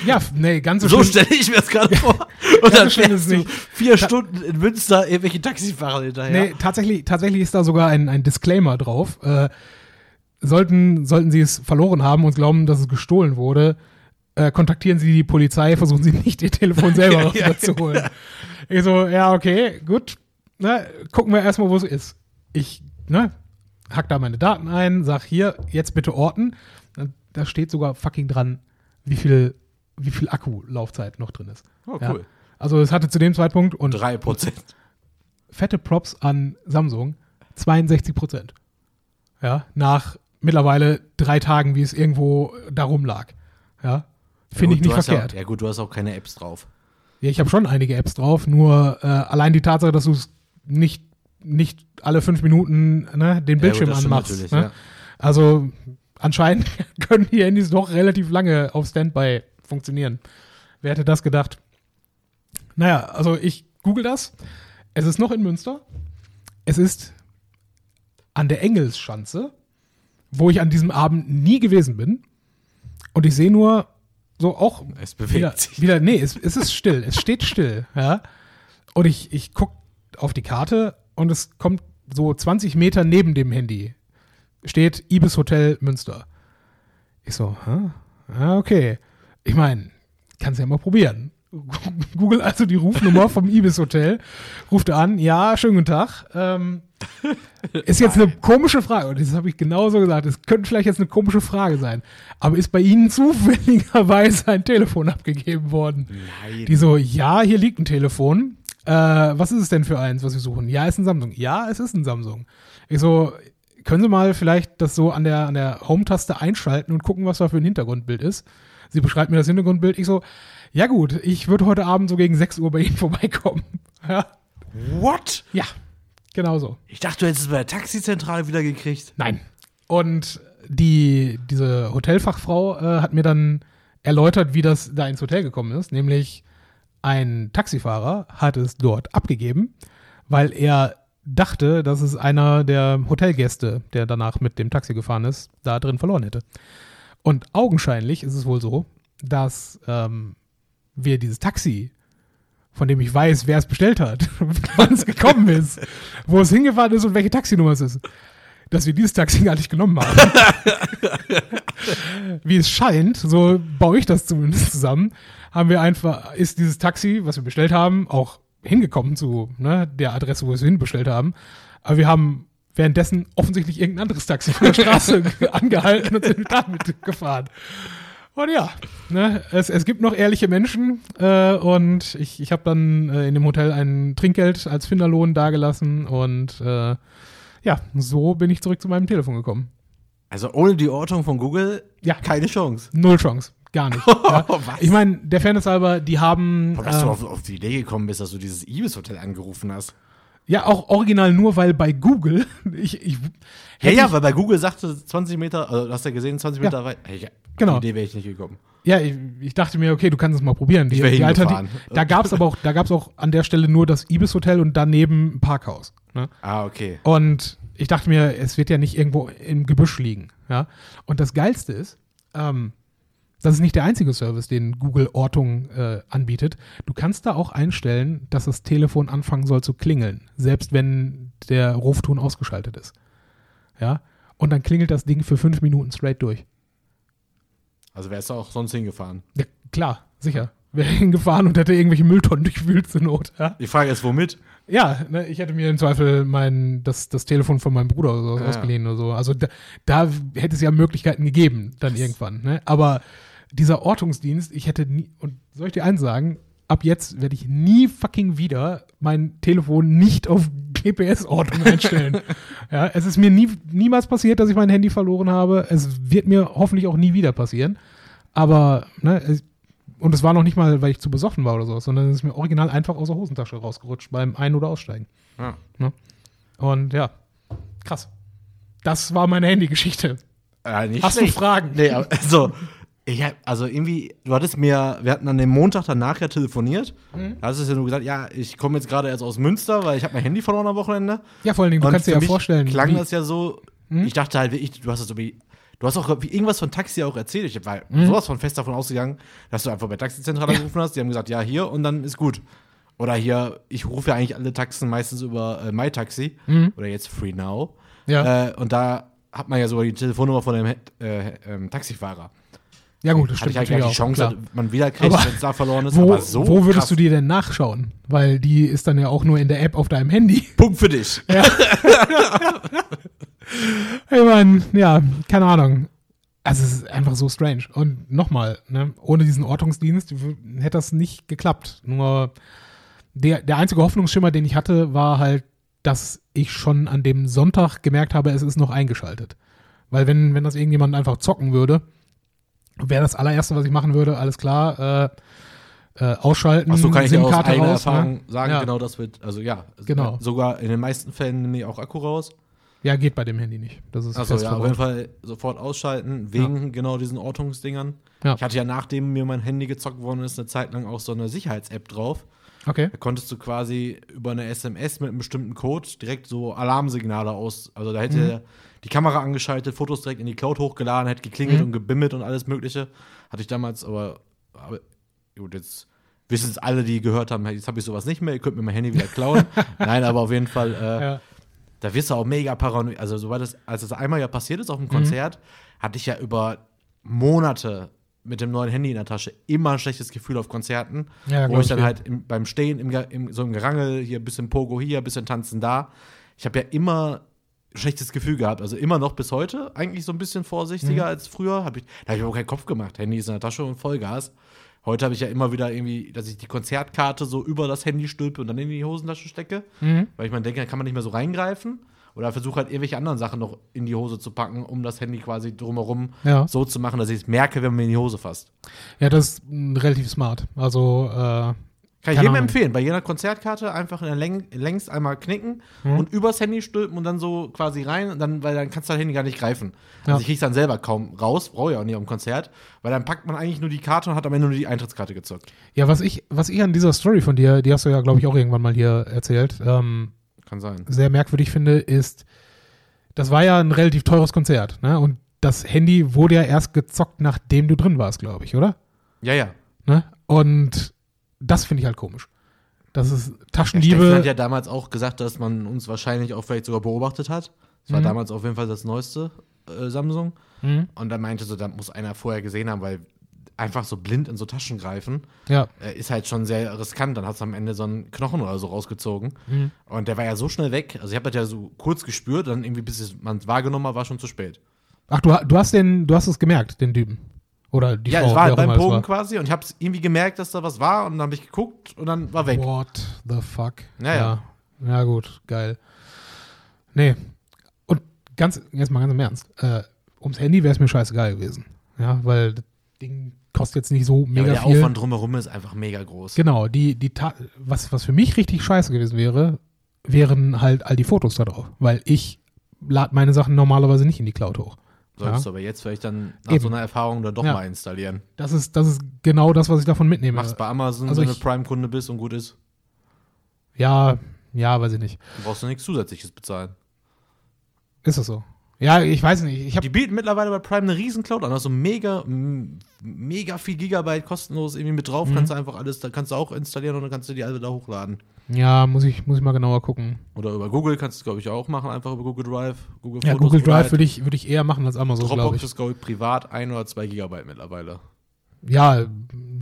Ja, nee, ganz so So stelle ich mir das gerade [laughs] vor. Und dann fährst du vier Ta Stunden in Münster irgendwelche Taxifahrer hinterher. Nee, tatsächlich, tatsächlich ist da sogar ein, ein Disclaimer drauf. Äh, sollten, sollten Sie es verloren haben und glauben, dass es gestohlen wurde, äh, kontaktieren Sie die Polizei, versuchen Sie nicht Ihr Telefon [laughs] selber wieder zu holen. Ich so, ja, okay, gut. Na, gucken wir erstmal, wo es ist. Ich, ne, hack da meine Daten ein, sag hier, jetzt bitte orten. Da steht sogar fucking dran, wie viel, wie viel Akkulaufzeit noch drin ist. Oh, cool. Ja. Also es hatte zu dem Zeitpunkt und 3%. Fette Props an Samsung, 62 Prozent. Ja, nach mittlerweile drei Tagen, wie es irgendwo darum lag. Ja, finde ja, ich nicht verkehrt. Ja, ja, gut, du hast auch keine Apps drauf. Ja, ich habe schon einige Apps drauf, nur äh, allein die Tatsache, dass du es nicht, nicht alle fünf Minuten ne, den Bildschirm ja, gut, anmachst. Ne? Also anscheinend [laughs] können die Handys doch relativ lange auf Standby funktionieren. Wer hätte das gedacht? Naja, also ich google das. Es ist noch in Münster. Es ist an der Engelsschanze wo ich an diesem Abend nie gewesen bin. Und ich sehe nur so auch. Es bewegt wieder, sich. Wieder, nee, es, es ist still. es steht still. Ja. Und ich, ich gucke auf die Karte und es kommt so 20 Meter neben dem Handy. Steht Ibis Hotel Münster. Ich so, hä? Ah, okay. Ich meine, kannst ja mal probieren. [laughs] Google also die Rufnummer vom Ibis Hotel, ruft an, ja, schönen guten Tag. Ähm, ist jetzt eine komische Frage, und das habe ich genauso gesagt, es könnte vielleicht jetzt eine komische Frage sein, aber ist bei Ihnen zufälligerweise ein Telefon abgegeben worden? Nein. Die so, ja, hier liegt ein Telefon. Äh, was ist es denn für eins, was wir suchen? Ja, ist ein Samsung. Ja, es ist ein Samsung. Ich so, können Sie mal vielleicht das so an der, an der Home-Taste einschalten und gucken, was da für ein Hintergrundbild ist? Sie beschreibt mir das Hintergrundbild. Ich so, ja gut, ich würde heute Abend so gegen 6 Uhr bei Ihnen [laughs] vorbeikommen. Ja. What? Ja, genau so. Ich dachte, du hättest es bei der Taxizentrale wieder gekriegt. Nein. Und die, diese Hotelfachfrau äh, hat mir dann erläutert, wie das da ins Hotel gekommen ist. Nämlich ein Taxifahrer hat es dort abgegeben, weil er dachte, dass es einer der Hotelgäste, der danach mit dem Taxi gefahren ist, da drin verloren hätte. Und augenscheinlich ist es wohl so, dass ähm, wir dieses Taxi, von dem ich weiß, wer es bestellt hat, [laughs] wann es gekommen ist, wo es hingefahren ist und welche Taxinummer es ist, dass wir dieses Taxi gar nicht genommen haben. [laughs] Wie es scheint, so baue ich das zumindest zusammen, haben wir einfach, ist dieses Taxi, was wir bestellt haben, auch hingekommen zu ne, der Adresse, wo wir es hinbestellt haben. Aber wir haben währenddessen offensichtlich irgendein anderes Taxi von der Straße [laughs] angehalten und sind damit gefahren. Und ja, ne, es, es gibt noch ehrliche Menschen äh, und ich, ich habe dann äh, in dem Hotel ein Trinkgeld als Finderlohn dagelassen und äh, ja, so bin ich zurück zu meinem Telefon gekommen. Also ohne die Ortung von Google, ja. keine Chance. Null Chance. Gar nicht. [laughs] ja. Ich meine, der Fairness halber, die haben. Boah, dass äh, du auf, auf, die Idee gekommen bist, dass du dieses Ibis-Hotel angerufen hast. Ja, auch original nur, weil bei Google, [laughs] ich, ich ja, ja, weil bei Google sagte 20 Meter, also hast du ja gesehen, 20 Meter ja, weit. Hey, genau. die Idee wäre ich nicht gekommen. Ja, ich, ich, dachte mir, okay, du kannst es mal probieren. Die, ich die Alternative, da gab es aber auch, da gab es auch an der Stelle nur das Ibis Hotel und daneben ein Parkhaus. Ne? Ah, okay. Und ich dachte mir, es wird ja nicht irgendwo im Gebüsch liegen. Ja? Und das Geilste ist, ähm, das ist nicht der einzige Service, den Google Ortung äh, anbietet. Du kannst da auch einstellen, dass das Telefon anfangen soll zu klingeln, selbst wenn der Rufton ausgeschaltet ist. Ja. und dann klingelt das Ding für fünf Minuten straight durch. Also wärst du auch sonst hingefahren. Ja, klar, sicher. Wäre [laughs] hingefahren und hätte irgendwelche Mülltonnen [laughs] durchwühlt zur Not. Ja, Die Frage ist, womit? ja ne, ich hätte mir im Zweifel mein, das, das Telefon von meinem Bruder oder so Ja. ausgeliehen oder so. Also da, da hätte es ja Möglichkeiten gegeben, dann irgendwann. Ne? Aber dieser Ortungsdienst, ich hätte nie, und soll ich dir eins sagen, ab jetzt werde ich nie fucking wieder mein Telefon nicht auf GPS-Ortung einstellen. [laughs] ja, es ist mir nie, niemals passiert, dass ich mein Handy verloren habe. Es wird mir hoffentlich auch nie wieder passieren. Aber, ne, es, und es war noch nicht mal, weil ich zu besoffen war oder so, sondern es ist mir original einfach aus der Hosentasche rausgerutscht beim Ein- oder Aussteigen. Ja. Und ja, krass. Das war meine Handygeschichte. Äh, nicht Hast du schlecht. Fragen? Nee, aber, also, ich hab, also irgendwie, du hattest mir, wir hatten an dem Montag danach ja telefoniert. Mhm. Da hast du ja nur gesagt, ja, ich komme jetzt gerade erst aus Münster, weil ich habe mein Handy verloren am Wochenende. Ja, vor allen Dingen, du Und kannst dir ja vorstellen, Klang Mhm. das ja so, ich dachte halt wirklich, du hast das so wie, du hast auch irgendwas von Taxi auch erzählt. Ich war Mhm. sowas von fest davon ausgegangen, dass du einfach bei Taxizentrale angerufen hast. Die haben gesagt, ja, hier und dann ist gut. Oder hier, ich rufe ja eigentlich alle Taxen meistens über äh, MyTaxi oder jetzt Free Now. Mhm. Ja. Äh, und da hat man ja sogar die Telefonnummer von dem äh, ähm, Taxifahrer. Ja gut, das Hatte stimmt ich halt die Chance, klar. dass man wieder kriegt, Aber wenn es da verloren ist. Wo, aber so wo würdest krass. du die denn nachschauen? Weil die ist dann ja auch nur in der App auf deinem Handy. Punkt für dich. Ich [laughs] meine, ja, keine Ahnung. Also es ist einfach so strange. Und nochmal, ne, ohne diesen Ortungsdienst hätte das nicht geklappt. Nur der, der einzige Hoffnungsschimmer, den ich hatte, war halt, dass ich schon an dem Sonntag gemerkt habe, es ist noch eingeschaltet. Weil wenn, wenn das irgendjemand einfach zocken würde, wäre das allererste, was ich machen würde, alles klar, äh, äh, ausschalten, Achso, kann ich ja aus eigener raus, Erfahrung ne? sagen, ja. genau das wird, also ja, Genau. sogar in den meisten Fällen nehme ich auch Akku raus. Ja, geht bei dem Handy nicht. Das ist Achso, ja, auf jeden Fall sofort ausschalten, wegen genau diesen Ortungsdingern. Ja. Ich hatte ja, nachdem mir mein Handy gezockt worden ist, eine Zeit lang auch so eine Sicherheits-App drauf. Okay. Da konntest du quasi über eine SMS mit einem bestimmten Code direkt so Alarmsignale aus. Also da hätte Mhm. er die Kamera angeschaltet, Fotos direkt in die Cloud hochgeladen, hätte geklingelt Mhm. und gebimmelt und alles Mögliche. Hatte ich damals, aber, aber gut, jetzt wissen es alle, die gehört haben, jetzt habe ich sowas nicht mehr, ihr könnt mir mein Handy wieder klauen. [laughs] Nein, aber auf jeden Fall, äh, Ja. da wirst du auch mega paranoid. Also, sobald das, als das einmal ja passiert ist auf Mhm. dem Konzert, hatte ich ja über Monate mit dem neuen Handy in der Tasche immer ein schlechtes Gefühl auf Konzerten, Ja, wo ich dann halt im, beim Stehen im, im, so im Gerangel, hier ein bisschen Pogo hier, ein bisschen Tanzen da. Ich habe ja immer ein schlechtes Gefühl gehabt. Also immer noch bis heute eigentlich so ein bisschen Mhm. vorsichtiger als früher. Hab ich, da habe ich auch keinen Kopf gemacht. Handy ist in der Tasche und Vollgas. Heute habe ich ja immer wieder irgendwie, dass ich die Konzertkarte so über das Handy stülpe und dann in die Hosentasche stecke. Mhm. Weil ich mir denke, da kann man nicht mehr so reingreifen. Oder versuche halt irgendwelche anderen Sachen noch in die Hose zu packen, um das Handy quasi drumherum Ja. so zu machen, dass ich es merke, wenn man mir in die Hose fasst. Ja, das ist mm, relativ smart. Also, äh, Kann ich jedem empfehlen, bei jeder Konzertkarte einfach in der Läng längs einmal knicken Mhm. und übers Handy stülpen und dann so quasi rein, und dann, weil dann kannst du dein Handy gar nicht greifen. Ja. Also ich krieg's dann selber kaum raus, brauche ja auch nicht am Konzert, weil dann packt man eigentlich nur die Karte und hat am Ende nur die Eintrittskarte gezockt. ja, was ich, was ich an dieser Story von dir, die hast du ja, glaube ich, auch irgendwann mal hier erzählt, ähm, Kann sein. sehr merkwürdig finde, ist, das war ja ein relativ teures Konzert, ne? Und das Handy wurde ja erst gezockt, nachdem du drin warst, glaube ich, oder? Ja, ja. Ne? Und das finde ich halt komisch. Das ist Taschendiebe. hat ja damals auch gesagt, dass man uns wahrscheinlich auch vielleicht sogar beobachtet hat. Das war Mhm. damals auf jeden Fall das neueste äh, Samsung. Mhm. Und er meinte so, da muss einer vorher gesehen haben, weil einfach so blind in so Taschen greifen, Ja. äh, ist halt schon sehr riskant. Dann hast du am Ende so einen Knochen oder so rausgezogen. Mhm. Und der war ja so schnell weg. Also ich habe das ja so kurz gespürt, dann irgendwie, bis man es wahrgenommen hat, war schon zu spät. Ach, du, du hast den, du hast es gemerkt, den Typen. Oder die ja, Frau, es war halt beim es Pogen war. quasi und ich habe irgendwie gemerkt, dass da was war und dann habe ich geguckt und dann war weg. What the fuck? Ja, ja. ja. Ja, gut, geil. Nee. Und ganz, jetzt mal ganz im Ernst. Äh, ums Handy wäre es mir scheißegal gewesen. Ja, weil das Ding kostet jetzt nicht so Ja, mega aber der viel. Aufwand drumherum ist einfach mega groß. Genau, die, die Ta was, was für mich richtig scheiße gewesen wäre, wären halt all die Fotos da drauf. Weil ich lade meine Sachen normalerweise nicht in die Cloud hoch. Solltest Ja. du aber jetzt vielleicht dann nach Eben. so einer Erfahrung dann doch Ja. mal installieren. Das ist, das ist genau das, was ich davon mitnehme. Machst bei Amazon, Also wenn du Prime-Kunde bist und gut ist. Ja, ja, weiß ich nicht. Du brauchst du nichts Zusätzliches bezahlen. Ist das so? Ja, ich weiß nicht. Ich hab, Die bieten mittlerweile bei Prime eine riesen Cloud an, also mega, mega viel Gigabyte kostenlos irgendwie mit drauf. Mhm. Kannst du einfach alles, da kannst du auch installieren und dann kannst du die alle da hochladen. ja, muss ich, muss ich mal genauer gucken. Oder über Google kannst du, glaube ich, auch machen, einfach über Google Drive. Google Ja, Fotos Google Drive würde ich, würde ich eher machen als Amazon, Dropbox ich. ist, glaube ich, privat ein oder zwei Gigabyte mittlerweile. Ja,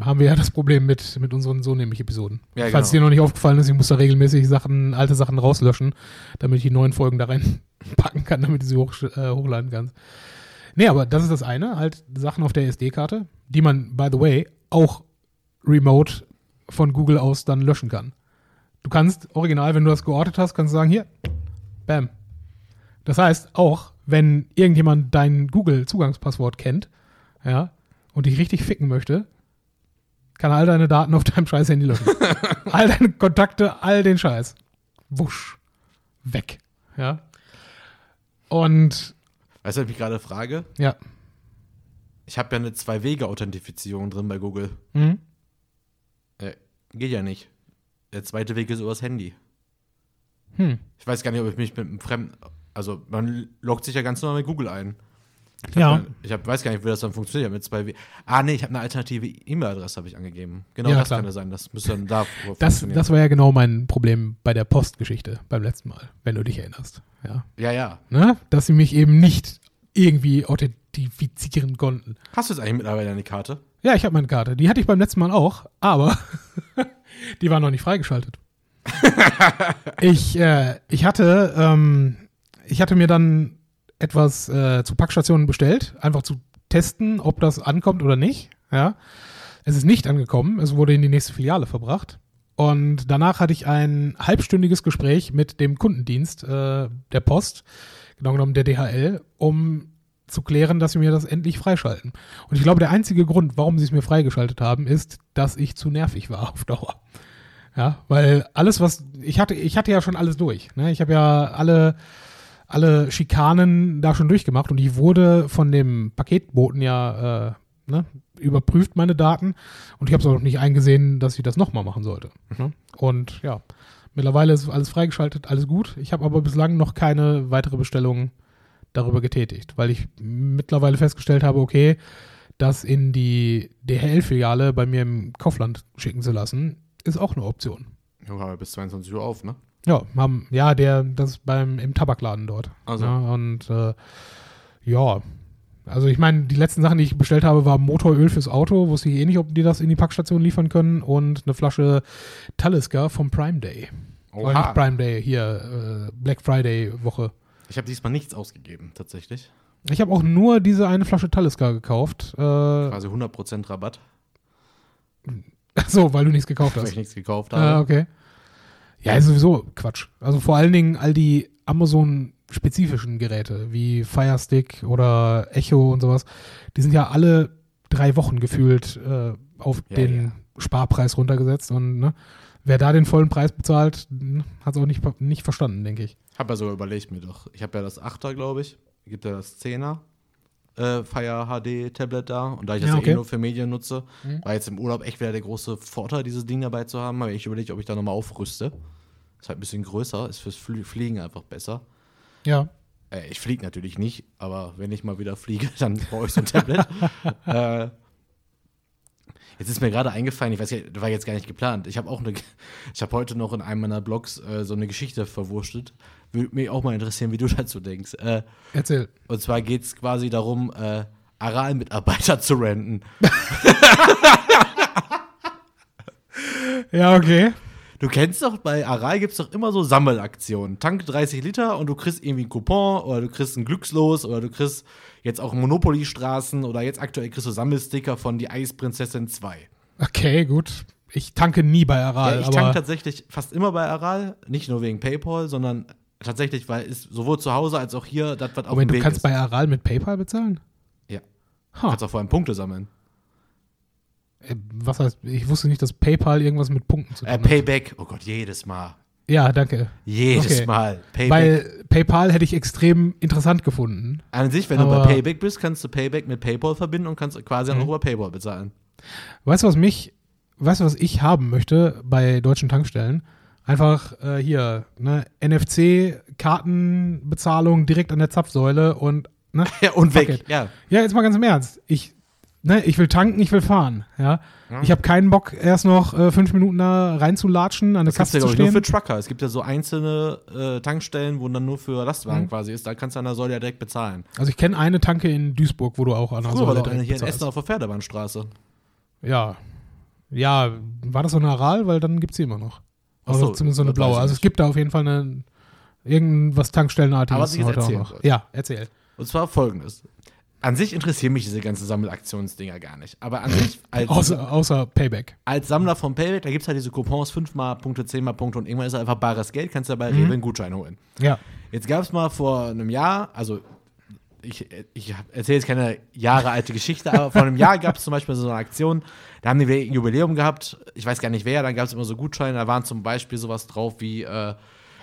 haben wir ja das Problem mit, mit unseren so nämlich Episoden. Ja, Falls genau. dir noch nicht aufgefallen ist, ich muss da regelmäßig Sachen, alte Sachen rauslöschen, damit ich die neuen Folgen da reinpacken [laughs] kann, damit du sie hoch, äh, hochladen kannst. Nee, aber das ist das eine, halt Sachen auf der SD-Karte, die man, by the way, auch remote von Google aus dann löschen kann. Du kannst original, wenn du das geortet hast, kannst du sagen, hier, bam. Das heißt, auch wenn irgendjemand dein Google-Zugangspasswort kennt, ja, und dich richtig ficken möchte, kann all deine Daten auf deinem scheiß Handy löschen. [laughs] all deine Kontakte, all den Scheiß. Wusch. Weg. Ja. Und Weißt du, was ich mich gerade frage? ja. Ich habe ja eine Zwei-Wege-Authentifizierung drin bei Google. Mhm. Äh, geht ja nicht. Der zweite Weg ist übers Handy. Hm. Ich weiß gar nicht, ob ich mich mit einem Fremden. Also, man loggt sich ja ganz normal mit Google ein. Ja. Ich hab, weiß gar nicht, wie das dann funktioniert. Ich hab Mit zwei We ah, nee, ich habe eine alternative E-Mail-Adresse habe ich angegeben. Genau Ja, das klar. kann ja sein. Das müsste dann da Das, das war ja genau mein Problem bei der Postgeschichte beim letzten Mal, wenn du dich erinnerst. Ja. ja, ja. Ne? Dass sie mich eben nicht irgendwie authentifizieren konnten. Hast du jetzt eigentlich mittlerweile eine Karte? Ja, ich habe meine Karte. Die hatte ich beim letzten Mal auch, aber [laughs] die war noch nicht freigeschaltet. [laughs] ich, äh, ich hatte, ähm, ich hatte mir dann etwas äh, zu Packstationen bestellt, einfach zu testen, ob das ankommt oder nicht. Ja, es ist nicht angekommen. Es wurde in die nächste Filiale verbracht. Und danach hatte ich ein halbstündiges Gespräch mit dem Kundendienst äh, der Post, genau genommen der DHL, um zu klären, dass sie mir das endlich freischalten. Und ich glaube, der einzige Grund, warum sie es mir freigeschaltet haben, ist, dass ich zu nervig war [laughs] auf Dauer. Ja, weil alles, was ich hatte, ich hatte ja schon alles durch. Ne? Ich habe ja alle, alle Schikanen da schon durchgemacht und ich wurde von dem Paketboten ja äh, ne, überprüft, meine Daten. Und ich habe es auch noch nicht eingesehen, dass ich das nochmal machen sollte. Ne? Und ja, mittlerweile ist alles freigeschaltet, alles gut. Ich habe aber bislang noch keine weitere Bestellung darüber getätigt, weil ich mittlerweile festgestellt habe, okay, das in die DHL-Filiale bei mir im Kaufland schicken zu lassen, ist auch eine Option. Aber bis 22 Uhr auf, ne? Ja, haben, ja, der, das beim, im Tabakladen dort. Also. Ja, und äh, ja, also ich meine, die letzten Sachen, die ich bestellt habe, war Motoröl fürs Auto, wusste ich eh nicht, ob die das in die Packstation liefern können und eine Flasche Talisker vom Prime Day. Oder nicht Prime Day, hier, äh, Black Friday Woche. Ich habe diesmal nichts ausgegeben, tatsächlich. Ich habe auch nur diese eine Flasche Talisker gekauft. Äh, Quasi 100% Rabatt, ach so, weil du nichts gekauft weil hast. ich nichts gekauft habe. Ah, okay. Ja, ist sowieso Quatsch. Also vor allen Dingen all die Amazon-spezifischen Geräte wie Fire Stick oder Echo und sowas, die sind ja alle drei Wochen gefühlt äh, auf Ja, den ja. Sparpreis runtergesetzt und ne, wer da den vollen Preis bezahlt, hat es auch nicht, nicht verstanden, denke ich. Habe ja sogar überlegt mir doch. Ich habe ja das 8er, glaube ich. Gibt ja das 10er äh, Fire HD Tablet da. Und da ich das Ja, ja, okay. eh nur für Medien nutze, Mhm. war jetzt im Urlaub echt wieder der große Vorteil, dieses Ding dabei zu haben. Habe ich überlegt, ob ich da nochmal aufrüste. Ist halt ein bisschen größer, ist fürs Flie Fliegen einfach besser. Ja. Äh, ich fliege natürlich nicht, aber wenn ich mal wieder fliege, [laughs] dann brauche ich so ein Tablet. [laughs] äh, jetzt ist mir gerade eingefallen, ich weiß ja, das war jetzt gar nicht geplant. Ich habe auch eine, [laughs] ich habe heute noch in einem meiner Blogs äh, so eine Geschichte verwurstet. Würde mich auch mal interessieren, wie du [laughs] dazu denkst. Äh, Erzähl. und zwar geht es quasi darum, äh, Aral-Mitarbeiter zu renten. [laughs] Ja, okay. Du kennst doch, bei Aral gibt es doch immer so Sammelaktionen. Tank 30 Liter und du kriegst irgendwie einen Coupon oder du kriegst ein Glückslos oder du kriegst jetzt auch Monopoly-Straßen oder jetzt aktuell kriegst du Sammelsticker von die Eisprinzessin 2. Okay, gut. Ich tanke nie bei Aral, ja, ich aber tank tatsächlich fast immer bei Aral, nicht nur wegen Paypal, sondern tatsächlich, weil es sowohl zu Hause als auch hier das, was auf Moment, dem du Weg kannst ist. bei Aral mit PayPal bezahlen? Ja. Ha. kannst auch vor allem Punkte sammeln. Äh, Was heißt, ich wusste nicht, dass PayPal irgendwas mit Punkten zu tun Äh, hat. Payback, oh Gott, jedes Mal. Ja, danke. Jedes Okay. Mal. Payback. Weil PayPal hätte ich extrem interessant gefunden. An sich, wenn du Aber- bei Payback bist, kannst du Payback mit PayPal verbinden und kannst quasi Mhm. auch über PayPal bezahlen. Weißt du, was mich, weißt du, was ich haben möchte bei deutschen Tankstellen? Einfach äh, hier, ne, NFC-Kartenbezahlung direkt an der Zapfsäule und, ne? [laughs] Ja, und weg. it. Ja. Ja, jetzt mal ganz im Ernst. Ich, ne, ich will tanken, ich will fahren, ja. Ich habe keinen Bock, erst noch äh, fünf Minuten da reinzulatschen, an der Das Kasse ja, zu ich, nur für Trucker. Es gibt ja so einzelne äh, Tankstellen, wo dann nur für Lastwagen Mhm. quasi ist. Da kannst du an der Säule ja direkt bezahlen. Also ich kenne eine Tanke in Duisburg, wo du auch an der Früher war Säule eine direkt hier in bezahlst. Essen auf der Pferdebahnstraße. Ja. Ja, war das so eine Aral? Weil dann gibt's sie immer noch. Also so, zumindest so eine blaue. Also es gibt da auf jeden Fall eine irgendwas Tankstellenartiges Aber was ich jetzt erzählen. Ja, erzähl. Und zwar folgendes. An sich interessieren mich diese ganzen Sammelaktionsdinger gar nicht. Aber an sich, [laughs] als, Außer, außer Payback. als Sammler von Payback, da gibt es halt diese Coupons, 5 mal Punkte, 10 mal Punkte und irgendwann ist halt einfach bares Geld, kannst du ja bei Mhm. Rewe einen Gutschein holen. Ja. Jetzt gab es mal vor einem Jahr, also ich, ich erzähle jetzt keine Jahre alte Geschichte, aber vor einem Jahr gab es zum Beispiel so eine Aktion, da haben die ein Jubiläum gehabt, ich weiß gar nicht wer, dann gab es immer so Gutscheine, da waren zum Beispiel sowas drauf wie äh,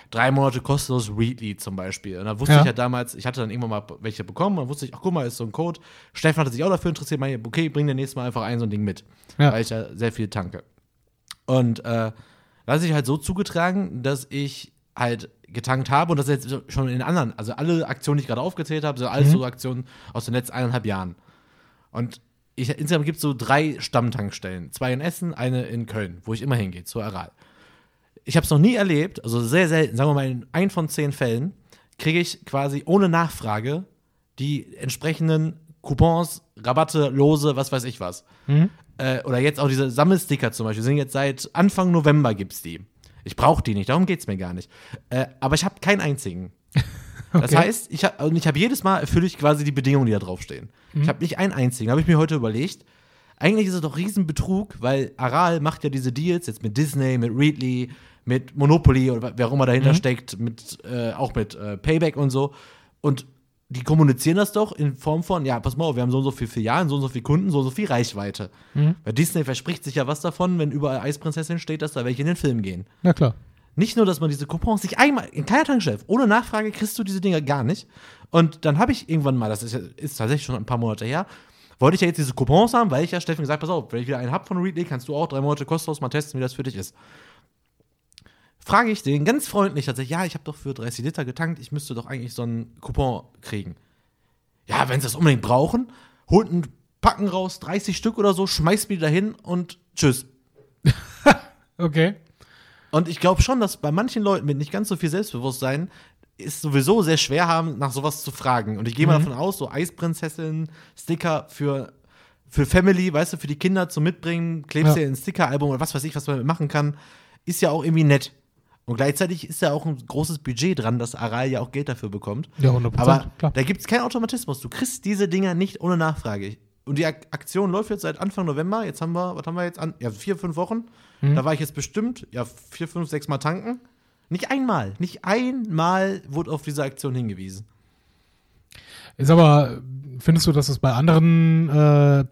drei Monate kostenlos Readly zum Beispiel. Und da wusste Ja. ich ja damals, ich hatte dann irgendwann mal welche bekommen, und dann wusste ich, ach guck mal, ist so ein Code. Steffen hatte sich auch dafür interessiert, meinte, okay, bring dir nächstes Mal einfach ein so ein Ding mit, Ja. weil ich ja sehr viel tanke. Und äh, da hat sich halt so zugetragen, dass ich halt getankt habe und das jetzt schon in anderen, also alle Aktionen, die ich gerade aufgezählt habe, sind alles Mhm. so Aktionen aus den letzten eineinhalb Jahren. Und ich, insgesamt gibt es so drei Stammtankstellen. Zwei in Essen, eine in Köln, wo ich immer hingehe, zur Aral. Ich habe es noch nie erlebt, also sehr selten, sagen wir mal in ein von zehn Fällen, kriege ich quasi ohne Nachfrage die entsprechenden Coupons, Rabatte, Lose, was weiß ich was. Mhm. Äh, oder jetzt auch diese Sammelsticker zum Beispiel, sind jetzt seit Anfang November gibt's die. Ich brauche die nicht, darum geht's mir gar nicht. Äh, aber ich habe keinen einzigen. Das Okay. heißt, ich habe ich hab jedes Mal erfülle ich quasi die Bedingungen, die da draufstehen. Ich habe nicht einen einzigen. Habe ich mir heute überlegt. Eigentlich ist es doch Riesenbetrug, weil Aral macht ja diese Deals jetzt mit Disney, mit Readly, mit Monopoly oder wer auch immer dahinter steckt, mit, äh, auch mit äh, Payback und so. Und die kommunizieren das doch in Form von, ja, pass mal auf, wir haben so und so viel Filialen, so und so viele Kunden, so und so viel Reichweite. Weil Disney verspricht sich ja was davon, wenn überall Eisprinzessin steht, dass da welche in den Film gehen. Na klar. Nicht nur, dass man diese Coupons nicht einmal, in keiner Tankstelle, ohne Nachfrage kriegst du diese Dinger gar nicht. Und dann habe ich irgendwann mal, das ist, ist tatsächlich schon ein paar Monate her, wollte ich ja jetzt diese Coupons haben, weil ich ja Steffen gesagt pass auf, wenn ich wieder einen hab von Readly, kannst du auch drei Monate kostenlos mal testen, wie das für dich ist. Frage ich den ganz freundlich tatsächlich, ja, ich habe doch für 30 Liter getankt, ich müsste doch eigentlich so einen Coupon kriegen. Ja, wenn sie das unbedingt brauchen, holt einen Packen raus, 30 Stück oder so, schmeißt mir die dahin und tschüss. [laughs] Okay. Und ich glaube schon, dass bei manchen Leuten mit nicht ganz so viel Selbstbewusstsein es sowieso sehr schwer haben, nach sowas zu fragen. Und ich gehe mal davon aus, so Eisprinzessin, Sticker für, für Family, weißt du, für die Kinder zum Mitbringen, klebst Ja. dir ein Stickeralbum oder was weiß ich, was man damit machen kann, ist ja auch irgendwie nett. Und gleichzeitig ist ja auch ein großes Budget dran, dass Aral ja auch Geld dafür bekommt. Ja, 100%. Aber klar. da gibt es keinen Automatismus. Du kriegst diese Dinger nicht ohne Nachfrage. Und die Ak Aktion läuft jetzt seit Anfang November. Jetzt haben wir, was haben wir jetzt an? Ja, vier, fünf Wochen. Mhm. Da war ich jetzt bestimmt, ja, vier, fünf, sechs Mal tanken. Nicht einmal, nicht einmal wurde auf diese Aktion hingewiesen. Ist aber, findest du, dass es bei anderen äh,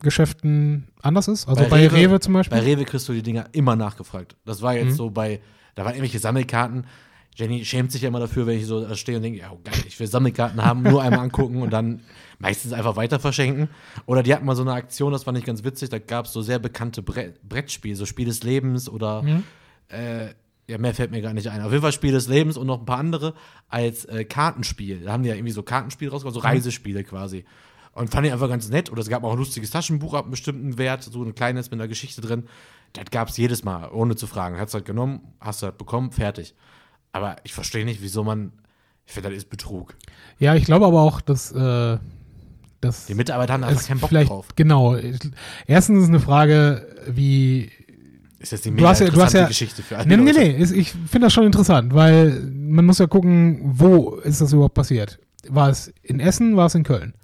Payback-Geschäften anders ist? Also bei, Rewe, zum Beispiel? Bei Rewe kriegst du die Dinger immer nachgefragt. Das war jetzt Mhm. so bei, da waren irgendwelche Sammelkarten. Jenny schämt sich ja immer dafür, wenn ich so stehe und denke, ja, oh, geil, ich will Sammelkarten haben, nur einmal angucken und dann meistens einfach weiter verschenken. Oder die hatten mal so eine Aktion, das fand ich ganz witzig, da gab es so sehr bekannte Bre Brettspiele, so Spiel des Lebens oder Mhm. äh, ja, mehr fällt mir gar nicht ein. Auf jeden Fall Spiel des Lebens und noch ein paar andere als äh, Kartenspiel. Da haben die ja irgendwie so Kartenspiele rausgebracht, so Reisespiele quasi. Und fand ich einfach ganz nett. Oder es gab auch ein lustiges Taschenbuch ab einem bestimmten Wert, so ein kleines mit einer Geschichte drin. Das gab es jedes Mal, ohne zu fragen. Hast du halt genommen, hast du halt bekommen, fertig. Aber ich verstehe nicht, wieso man. Ich finde, das ist Betrug. Ja, ich glaube aber auch, dass, äh, dass Die Mitarbeiter haben einfach keinen Bock vielleicht, drauf. genau. Erstens ist eine Frage, wie Ist jetzt die Du hast ja- du hast ja- Geschichte für alle Nee, nee, Leute. nee. ist- Ich finde das schon interessant, weil man muss ja gucken, wo ist das überhaupt passiert. War es in Essen, war es in Köln?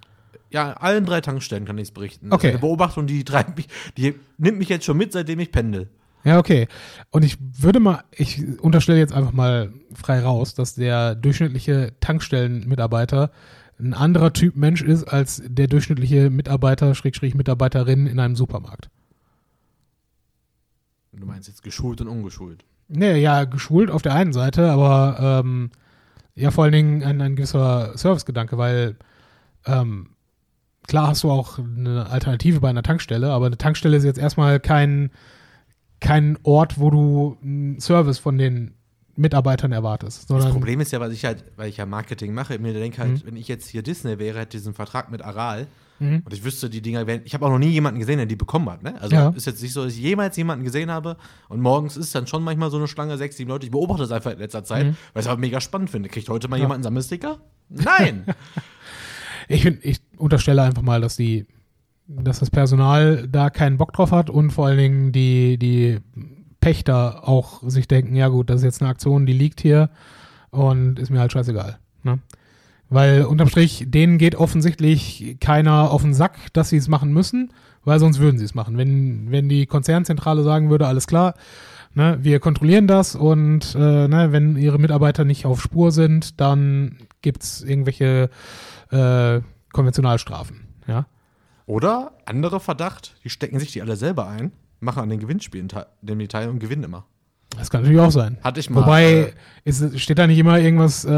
Ja, allen drei Tankstellen kann ich es berichten. Okay. ist Eine Beobachtung, die, treibt mich, die nimmt mich jetzt schon mit, seitdem ich pendel. Ja, okay. Und ich würde mal, ich unterstelle jetzt einfach mal frei raus, dass der durchschnittliche Tankstellenmitarbeiter ein anderer Typ Mensch ist als der durchschnittliche Mitarbeiter, Schrägstrich Mitarbeiterin in einem Supermarkt. Du meinst jetzt geschult und ungeschult. Nee, ja, geschult auf der einen Seite, aber ähm, ja, vor allen Dingen ein, ein gewisser Servicegedanke, weil ähm, klar hast du auch eine Alternative bei einer Tankstelle, aber eine Tankstelle ist jetzt erstmal kein, kein Ort, wo du einen Service von den Mitarbeitern erwartest. Das Problem ist ja, weil ich halt, weil ich ja Marketing mache, mir denke halt, Mhm. wenn ich jetzt hier Disney wäre, hätte diesen Vertrag mit Aral Mhm. und ich wüsste, die Dinger wären. Ich habe auch noch nie jemanden gesehen, der die bekommen hat. Ne? Also Ja. ist jetzt nicht so, dass ich jemals jemanden gesehen habe und morgens ist dann schon manchmal so eine Schlange, sechs, sieben Leute. Ich beobachte das einfach in letzter Zeit, Mhm. weil ich es aber mega spannend finde. Kriegt heute mal Ja. jemand einen Sammelsticker? Nein! [laughs] Ich, find, ich unterstelle einfach mal, dass die, dass das Personal da keinen Bock drauf hat und vor allen Dingen die, die Pächter auch sich denken, ja gut, das ist jetzt eine Aktion, die liegt hier und ist mir halt scheißegal. Ne? Weil unterm Strich, denen geht offensichtlich keiner auf den Sack, dass sie es machen müssen, weil sonst würden sie es machen. Wenn, wenn die Konzernzentrale sagen würde, alles klar, ne, wir kontrollieren das und äh, ne, wenn ihre Mitarbeiter nicht auf Spur sind, dann gibt's irgendwelche äh, Konventionalstrafen. Ja? Oder andere Verdacht, die stecken sich die alle selber ein, machen an den Gewinnspielen die teil und gewinnen immer. Das kann natürlich auch sein. Hatte ich mal. Wobei, äh, ist, steht da nicht immer irgendwas, äh,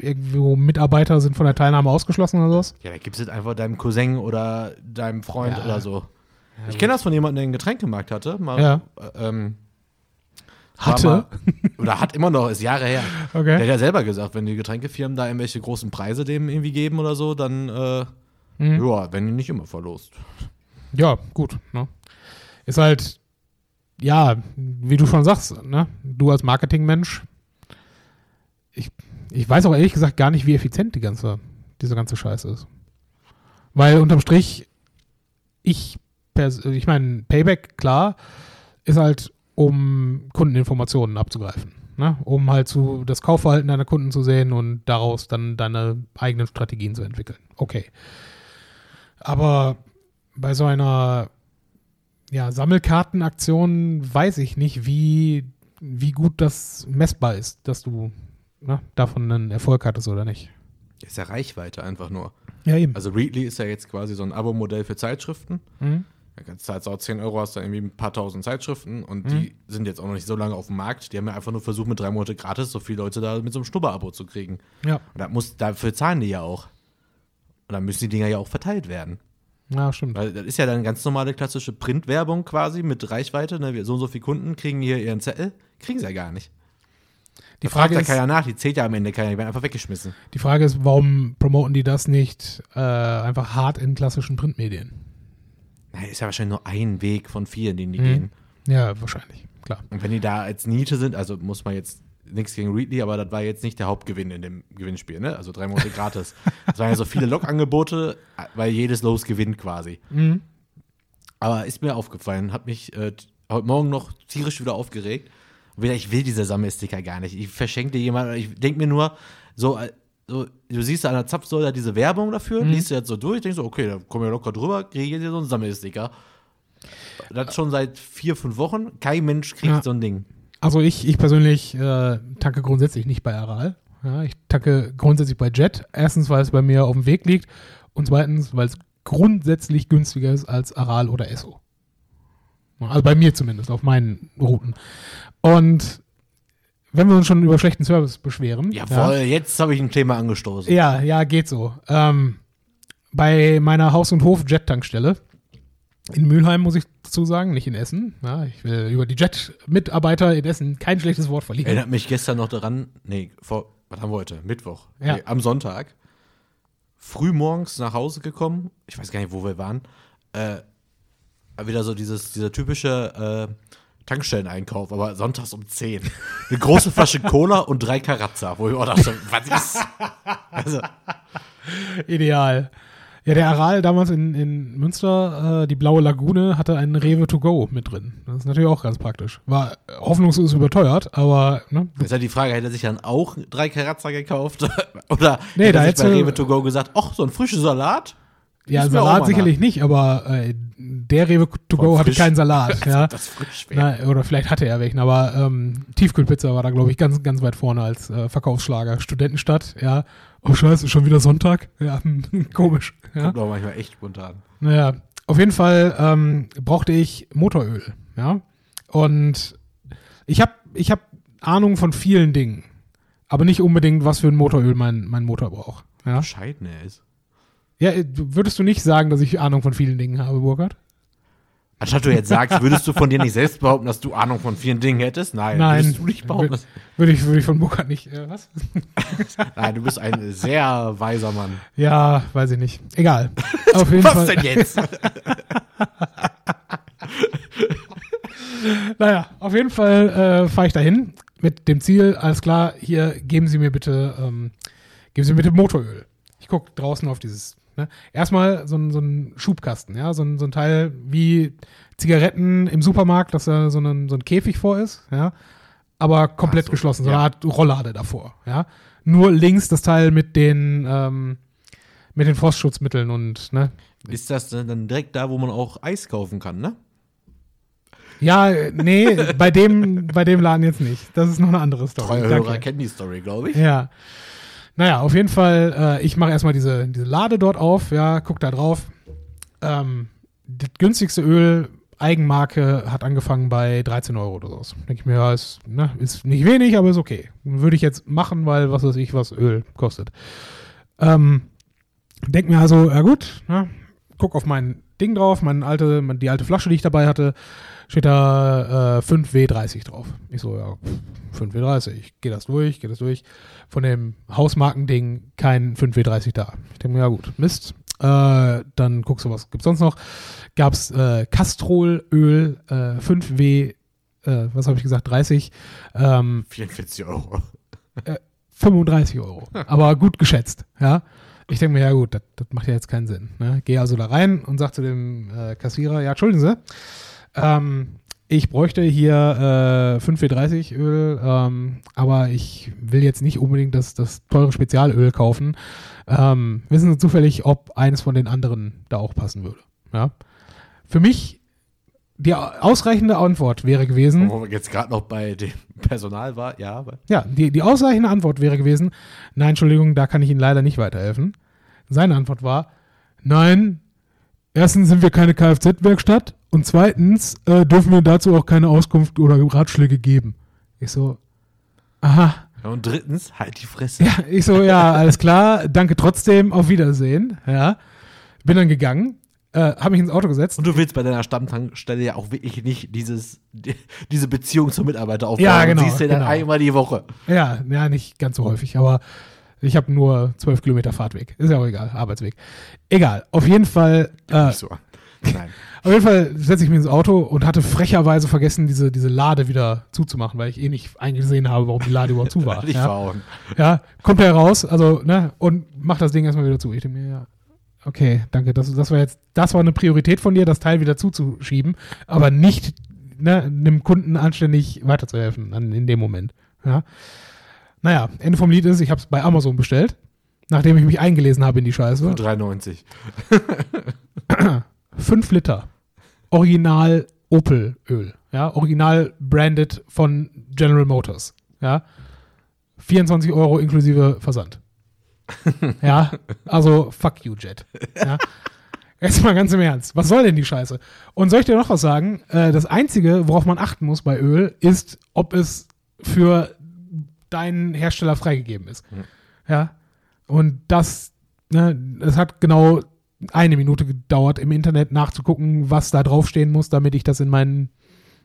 irgendwo Mitarbeiter sind von der Teilnahme ausgeschlossen oder sowas? ja, da gibst du es einfach deinem Cousin oder deinem Freund Ja. oder so. ich kenne das von jemandem, der einen Getränkemarkt hatte. Mal, Ja. äh, ähm, Hatte? Mal, oder hat immer noch, ist Jahre her. Der Okay. hat ja selber gesagt, wenn die Getränkefirmen da irgendwelche großen Preise dem irgendwie geben oder so, dann, äh, Mhm. ja, werden die nicht immer verlost. Ja, gut. Ne? Ist halt, ja, wie du schon sagst, ne? du als Marketingmensch, ich, ich weiß auch ehrlich gesagt gar nicht, wie effizient die ganze, diese ganze Scheiße ist. Weil unterm Strich, ich, ich meine, Payback, klar, ist halt, um Kundeninformationen abzugreifen. Ne? Um halt zu, das Kaufverhalten deiner Kunden zu sehen und daraus dann deine eigenen Strategien zu entwickeln. Okay. Aber bei so einer ja, Sammelkartenaktion weiß ich nicht, wie, wie gut das messbar ist, dass du ne, davon einen Erfolg hattest oder nicht. Ist ja Reichweite einfach nur. Ja, eben. Also Readly ist ja jetzt quasi so ein Abo-Modell für Zeitschriften. Mhm. Da kannst du halt auch 10 Euro, hast da irgendwie ein paar tausend Zeitschriften und Mhm. die sind jetzt auch noch nicht so lange auf dem Markt. Die haben ja einfach nur versucht, mit drei Monate gratis so viele Leute da mit so einem Schnupper-Abo zu kriegen. Ja, Und da muss, dafür zahlen die ja auch. Und dann müssen die Dinger ja auch verteilt werden. ja, stimmt. Weil das ist ja dann ganz normale klassische Printwerbung quasi mit Reichweite. Ne? So und so viele Kunden kriegen hier ihren Zettel. Kriegen sie ja gar nicht. Die Da fragt Frage, ja ist, keiner nach, die zählt ja am Ende keiner, die werden einfach weggeschmissen. die Frage ist, warum promoten die das nicht äh, einfach hart in klassischen Printmedien? Ist ja wahrscheinlich nur ein Weg von vielen, den die Mhm. gehen. Ja, wahrscheinlich, klar. Und wenn die da als Niete sind, also muss man jetzt nichts gegen Readly, aber das war jetzt nicht der Hauptgewinn in dem Gewinnspiel, ne? Also drei Monate gratis. [laughs] Es waren ja so viele Logangebote, weil jedes Los gewinnt quasi. Mhm. Aber ist mir aufgefallen, hat mich äh, heute Morgen noch tierisch wieder aufgeregt. Und wieder, ich will diese Sammelsticker gar nicht. Ich verschenke dir jemanden, ich denke mir nur, so, äh, so, du siehst an der Zapfsäule diese Werbung dafür, Mhm. liest du jetzt so durch, denkst so, okay, da kommen wir locker drüber, kriege ich dir so einen Sammelsticker. Das schon seit vier, fünf Wochen. Kein Mensch kriegt Ja. so ein Ding. Also ich, ich persönlich äh, tanke grundsätzlich nicht bei Aral. Ja, ich tanke grundsätzlich bei Jet. Erstens, weil es bei mir auf dem Weg liegt und zweitens, weil es grundsätzlich günstiger ist als Aral oder Esso. Also bei mir zumindest, auf meinen Routen. Und wenn wir uns schon über schlechten Service beschweren. Jawohl, jetzt habe ich ein Thema angestoßen. Ja, ja, geht so. Ähm, bei meiner Haus- und Hof-Jet-Tankstelle in Mülheim, muss ich dazu sagen, nicht in Essen. Ja, ich will über die Jet-Mitarbeiter in Essen kein schlechtes Wort verlieren. Erinnert mich gestern noch daran, nee, vor, was haben wir heute? Mittwoch. Ja. Nee, am Sonntag. Früh morgens nach Hause gekommen. Ich weiß gar nicht, wo wir waren. Äh, wieder so dieses, dieser typische äh, Tankstelleneinkauf, aber sonntags um 10. Eine große Flasche Cola und drei Karazza, wo ich auch dachte, was ist? Also, Ideal. Ja, der Aral damals in, in Münster, äh, die Blaue Lagune, hatte einen Rewe to go mit drin. Das ist natürlich auch ganz praktisch. War hoffnungslos überteuert, aber ne, ist ja die Frage, hätte er sich dann auch drei Karazza gekauft? [laughs] Oder Nee, hätte da er sich bei hätte- Rewe to go gesagt, ach, so ein frischer Salat? Ja, Salat sicherlich nicht, aber äh, der Rewe to go hatte keinen Salat. [laughs] ja. Das frisch. Na, oder vielleicht hatte er welchen, aber ähm, Tiefkühlpizza war da, glaube ich, ganz, ganz weit vorne als äh, Verkaufsschlager. Studentenstadt, ja. Oh scheiße, schon wieder Sonntag? Ja, [laughs] komisch. Ja. Kommt auch manchmal echt spontan. Naja, auf jeden Fall ähm, brauchte ich Motoröl, ja. Und ich habe ich hab Ahnung von vielen Dingen, aber nicht unbedingt, was für ein Motoröl mein, mein Motor braucht. Ja? Bescheiden er ist. Ja, äh, würdest du nicht sagen, dass ich Ahnung von vielen Dingen habe, Burkhard? Anstatt du jetzt sagst, würdest du von dir nicht selbst behaupten, dass du Ahnung von vielen Dingen hättest? Nein, Nein. würdest du nicht behaupten. Würde würd ich, würd ich von Burkhard nicht. Äh, was? [laughs] Nein, du bist ein sehr weiser Mann. Ja, weiß ich nicht. Egal. [laughs] Auf jeden Was Fall. denn jetzt? [laughs] Naja, auf jeden Fall äh, fahre ich dahin mit dem Ziel, alles klar, hier geben Sie mir bitte, ähm, geben Sie mir bitte Motoröl. Ich gucke draußen auf dieses, ne? Erstmal so ein, so ein Schubkasten, ja, so ein, so ein Teil wie Zigaretten im Supermarkt, dass da so ein, so ein Käfig vor ist, ja, aber komplett so, geschlossen, so eine. Art Rolllade davor, ja. Nur links das Teil mit den, ähm, mit den Frostschutzmitteln und, ne, Ist das dann direkt da, wo man auch Eis kaufen kann, ne? Ja, nee, bei dem, bei dem Laden jetzt nicht. Das ist noch eine andere Story. Treue. Hörer kennen die Story, glaube ich. Ja. Naja, auf jeden Fall, äh, ich mache erstmal diese, diese Lade dort auf, ja, guck da drauf. Ähm, das günstigste Öl, Eigenmarke, hat angefangen bei 13 Euro oder so. Denke ich mir, ja, ist, ne, ist nicht wenig, aber ist okay. Würde ich jetzt machen, weil was weiß ich, was Öl kostet. Ähm, denk mir also, ja gut, ne, guck auf mein Ding drauf, meine alte, die alte Flasche, die ich dabei hatte, steht da äh, 5W30 drauf. Ich so, ja, pff, 5W30, ich gehe das durch, gehe das durch. Von dem Hausmarkending kein 5W30 da. Ich denke mir, ja gut, Mist. Äh, dann guckst du, was gibt's sonst noch? Gab's äh, Castrolöl, äh, 5W, äh, was habe ich gesagt, 30, ähm, 44 Euro. [laughs] 35 Euro. Aber gut geschätzt, ja. Ich denke mir, ja gut, das, das macht ja jetzt keinen Sinn. Ne? Gehe also da rein und sage zu dem äh, Kassierer, ja, entschuldigen Sie, ähm, ich bräuchte hier äh, 5W30 Öl, ähm, aber ich will jetzt nicht unbedingt das, das teure Spezialöl kaufen. Ähm, wissen Sie zufällig, ob eines von den anderen da auch passen würde? Ja. Für mich die ausreichende Antwort wäre gewesen, Wo wir jetzt gerade noch bei dem Personal war, ja, ja, die, die ausreichende Antwort wäre gewesen, nein, Entschuldigung, da kann ich Ihnen leider nicht weiterhelfen. Seine Antwort war, nein, erstens sind wir keine Kfz-Werkstatt und zweitens äh, dürfen wir dazu auch keine Auskunft oder Ratschläge geben. Ich so, aha. Ja, und drittens, halt die Fresse. Ja, ich so, ja, alles klar, danke trotzdem, auf Wiedersehen. Ja, bin dann gegangen, äh, habe mich ins Auto gesetzt. Und du willst bei deiner Stammtankstelle ja auch wirklich nicht dieses, die, [laughs] diese Beziehung zum Mitarbeiter aufbauen. Ja, genau, siehst du dann genau. einmal die Woche. Ja, ja, nicht ganz so häufig, aber ich habe nur zwölf Kilometer Fahrtweg. Ist ja auch egal, Arbeitsweg. Egal, auf jeden Fall, äh, Nicht so. Nein. [laughs] auf jeden Fall setze ich mich ins Auto und hatte frecherweise vergessen, diese, diese Lade wieder zuzumachen, weil ich eh nicht eingesehen habe, warum die Lade überhaupt zu war. [laughs] Nicht ja. verhauen. ja, kommt er raus, also, ne, und macht das Ding erstmal wieder zu. Ich denke mir, ja, okay, danke, das, das war jetzt, das war eine Priorität von dir, das Teil wieder zuzuschieben, aber nicht, ne, einem Kunden anständig weiterzuhelfen an, in dem Moment. Ja. Naja, Ende vom Lied ist, ich habe es bei Amazon bestellt, nachdem ich mich eingelesen habe in die Scheiße. Für 3,90. 5 [clears throat] Liter. Original Opel Öl. Ja, original branded von General Motors. Ja. 24 Euro inklusive Versand. [laughs] ja, also fuck you, Jet. Ja. Jetzt mal ganz im Ernst. Was soll denn die Scheiße? Und soll ich dir noch was sagen? Äh, das Einzige, worauf man achten muss bei Öl, ist, ob es für deinen Hersteller freigegeben ist. Ja. Und das, ne, es hat genau eine Minute gedauert, im Internet nachzugucken, was da draufstehen muss, damit ich das in meinen,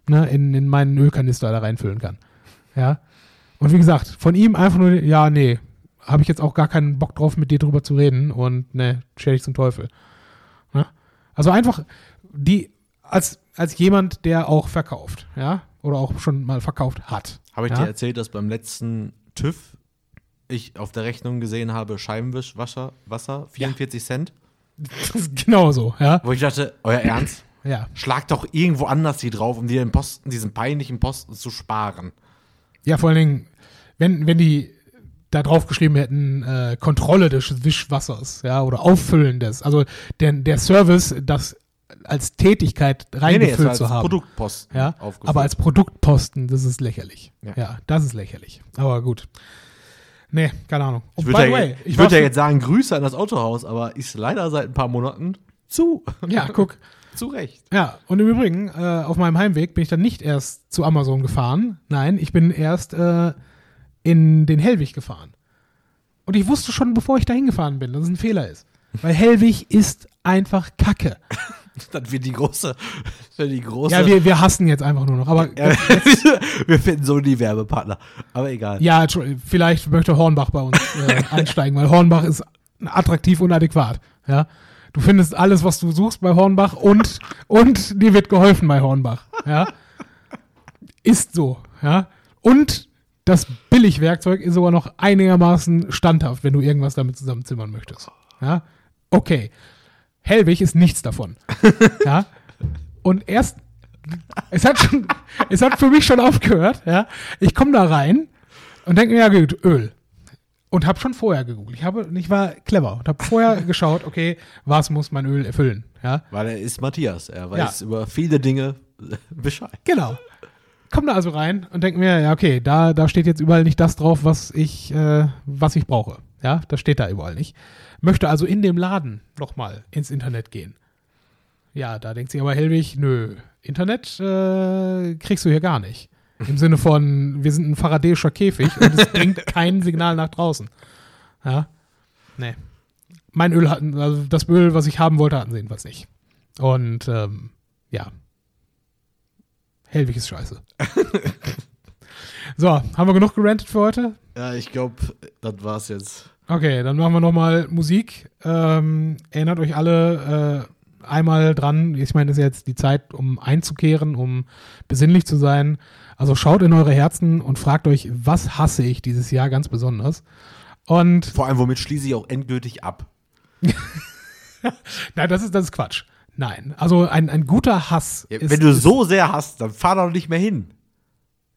ne, in, in meinen Ölkanister da reinfüllen kann. Ja. Und wie gesagt, von ihm einfach nur, ja, nee, habe ich jetzt auch gar keinen Bock drauf, mit dir drüber zu reden und ne, stell dich zum Teufel. Ja? Also einfach die, als, als jemand, der auch verkauft, ja, oder auch schon mal verkauft hat. Habe ich ja? dir erzählt, dass beim letzten TÜV ich auf der Rechnung gesehen habe, Scheibenwischwasser, Wasser, 44 Cent. Das ist genauso, ja. Wo ich dachte, euer Ernst? Ja. Schlag doch irgendwo anders die drauf, um dir den Posten, diesen peinlichen Posten zu sparen. Ja, vor allen Dingen, wenn, wenn die da drauf geschrieben hätten, äh, Kontrolle des Wischwassers, ja, oder Auffüllen des, also der, der Service, das als Tätigkeit reingefüllt war zu als haben. Produktposten ja, aber als Produktposten, das ist lächerlich. Ja. Ja. das ist lächerlich. Aber gut. Nee, keine Ahnung. ich Und würde ja, way, ich würd ja jetzt sagen, Grüße an das Autohaus, aber ist leider seit ein paar Monaten zu. [laughs] Ja, guck. zu Recht. Ja, und im Übrigen, äh, auf meinem Heimweg bin ich dann nicht erst zu Amazon gefahren. Nein, ich bin erst äh, in den Hellwig gefahren. Und ich wusste schon, bevor ich da hingefahren bin, dass es ein Fehler ist. Weil Hellwig ist einfach Kacke. [laughs] Das wird die große, wird die große. Ja, wir, wir hassen jetzt einfach nur noch. Aber [laughs] Ja, wir finden so die Werbepartner. Aber egal. ja, vielleicht möchte Hornbach bei uns äh, [laughs] einsteigen, weil Hornbach ist attraktiv und adäquat. Ja. Du findest alles, was du suchst bei Hornbach und, und dir wird geholfen bei Hornbach. Ja. Ist so. Ja. Und das Billigwerkzeug ist sogar noch einigermaßen standhaft, wenn du irgendwas damit zusammenzimmern möchtest. Ja. Okay. Hellwig ist nichts davon. [laughs] Ja. Und erst, es hat schon, es hat für mich schon aufgehört, ja. Ich komme da rein und denke mir, ja gut, Öl. Und habe schon vorher gegoogelt. Ich habe, ich war clever und habe vorher [laughs] geschaut, okay, was muss mein Öl erfüllen, ja. Weil er ist Matthias. Er weiß über viele Dinge [laughs] Bescheid. Genau. Komm da also rein und denke mir, ja, okay, da, da steht jetzt überall nicht das drauf, was ich, äh, was ich brauche. Ja, das steht da überall nicht. Möchte also in dem Laden nochmal ins Internet gehen. Ja, da denkt sich aber Hellwig, nö, Internet äh, kriegst du hier gar nicht. Im [laughs] Sinne von, wir sind ein faradäischer Käfig und es bringt kein Signal nach draußen. Ja, nee. Mein Öl hatten, also das Öl, was ich haben wollte, hatten sie jedenfalls nicht. Und ähm, ja, Hellwig ist scheiße. [laughs] so, haben wir genug gerantet für heute? Ja, ich glaube, das war's jetzt. Okay, dann machen wir nochmal Musik. Ähm, erinnert euch alle äh, einmal dran, ich meine, das ist jetzt die Zeit, um einzukehren, um besinnlich zu sein. Also schaut in eure Herzen und fragt euch, was hasse ich dieses Jahr ganz besonders? Und Vor allem, womit schließe ich auch endgültig ab. [laughs] nein, das ist, das ist Quatsch. Nein, also ein, ein guter Hass. Ja, ist, Wenn du so sehr hast, dann fahr doch nicht mehr hin.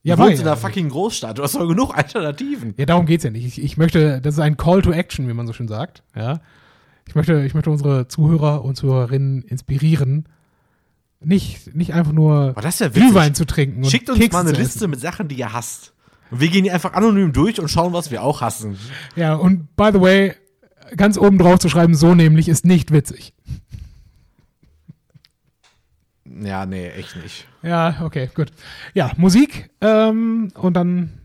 Ja, wohnst in ja. einer fucking Großstadt. Du hast doch genug Alternativen. Ja, darum geht's ja nicht. Ich, ich möchte, das ist ein Call to Action, wie man so schön sagt. Ja. Ich möchte, ich möchte unsere Zuhörer und Zuhörerinnen inspirieren, nicht, nicht einfach nur ja. Glühwein zu trinken. Und Schickt uns Kekse mal eine Liste mit Sachen, die ihr hasst. Und wir gehen die einfach anonym durch und schauen, was wir auch hassen. Ja, und by the way, ganz oben drauf zu schreiben, so nämlich ist nicht witzig. Ja, nee, echt nicht. Ja, okay, gut. Ja, Musik ähm, und dann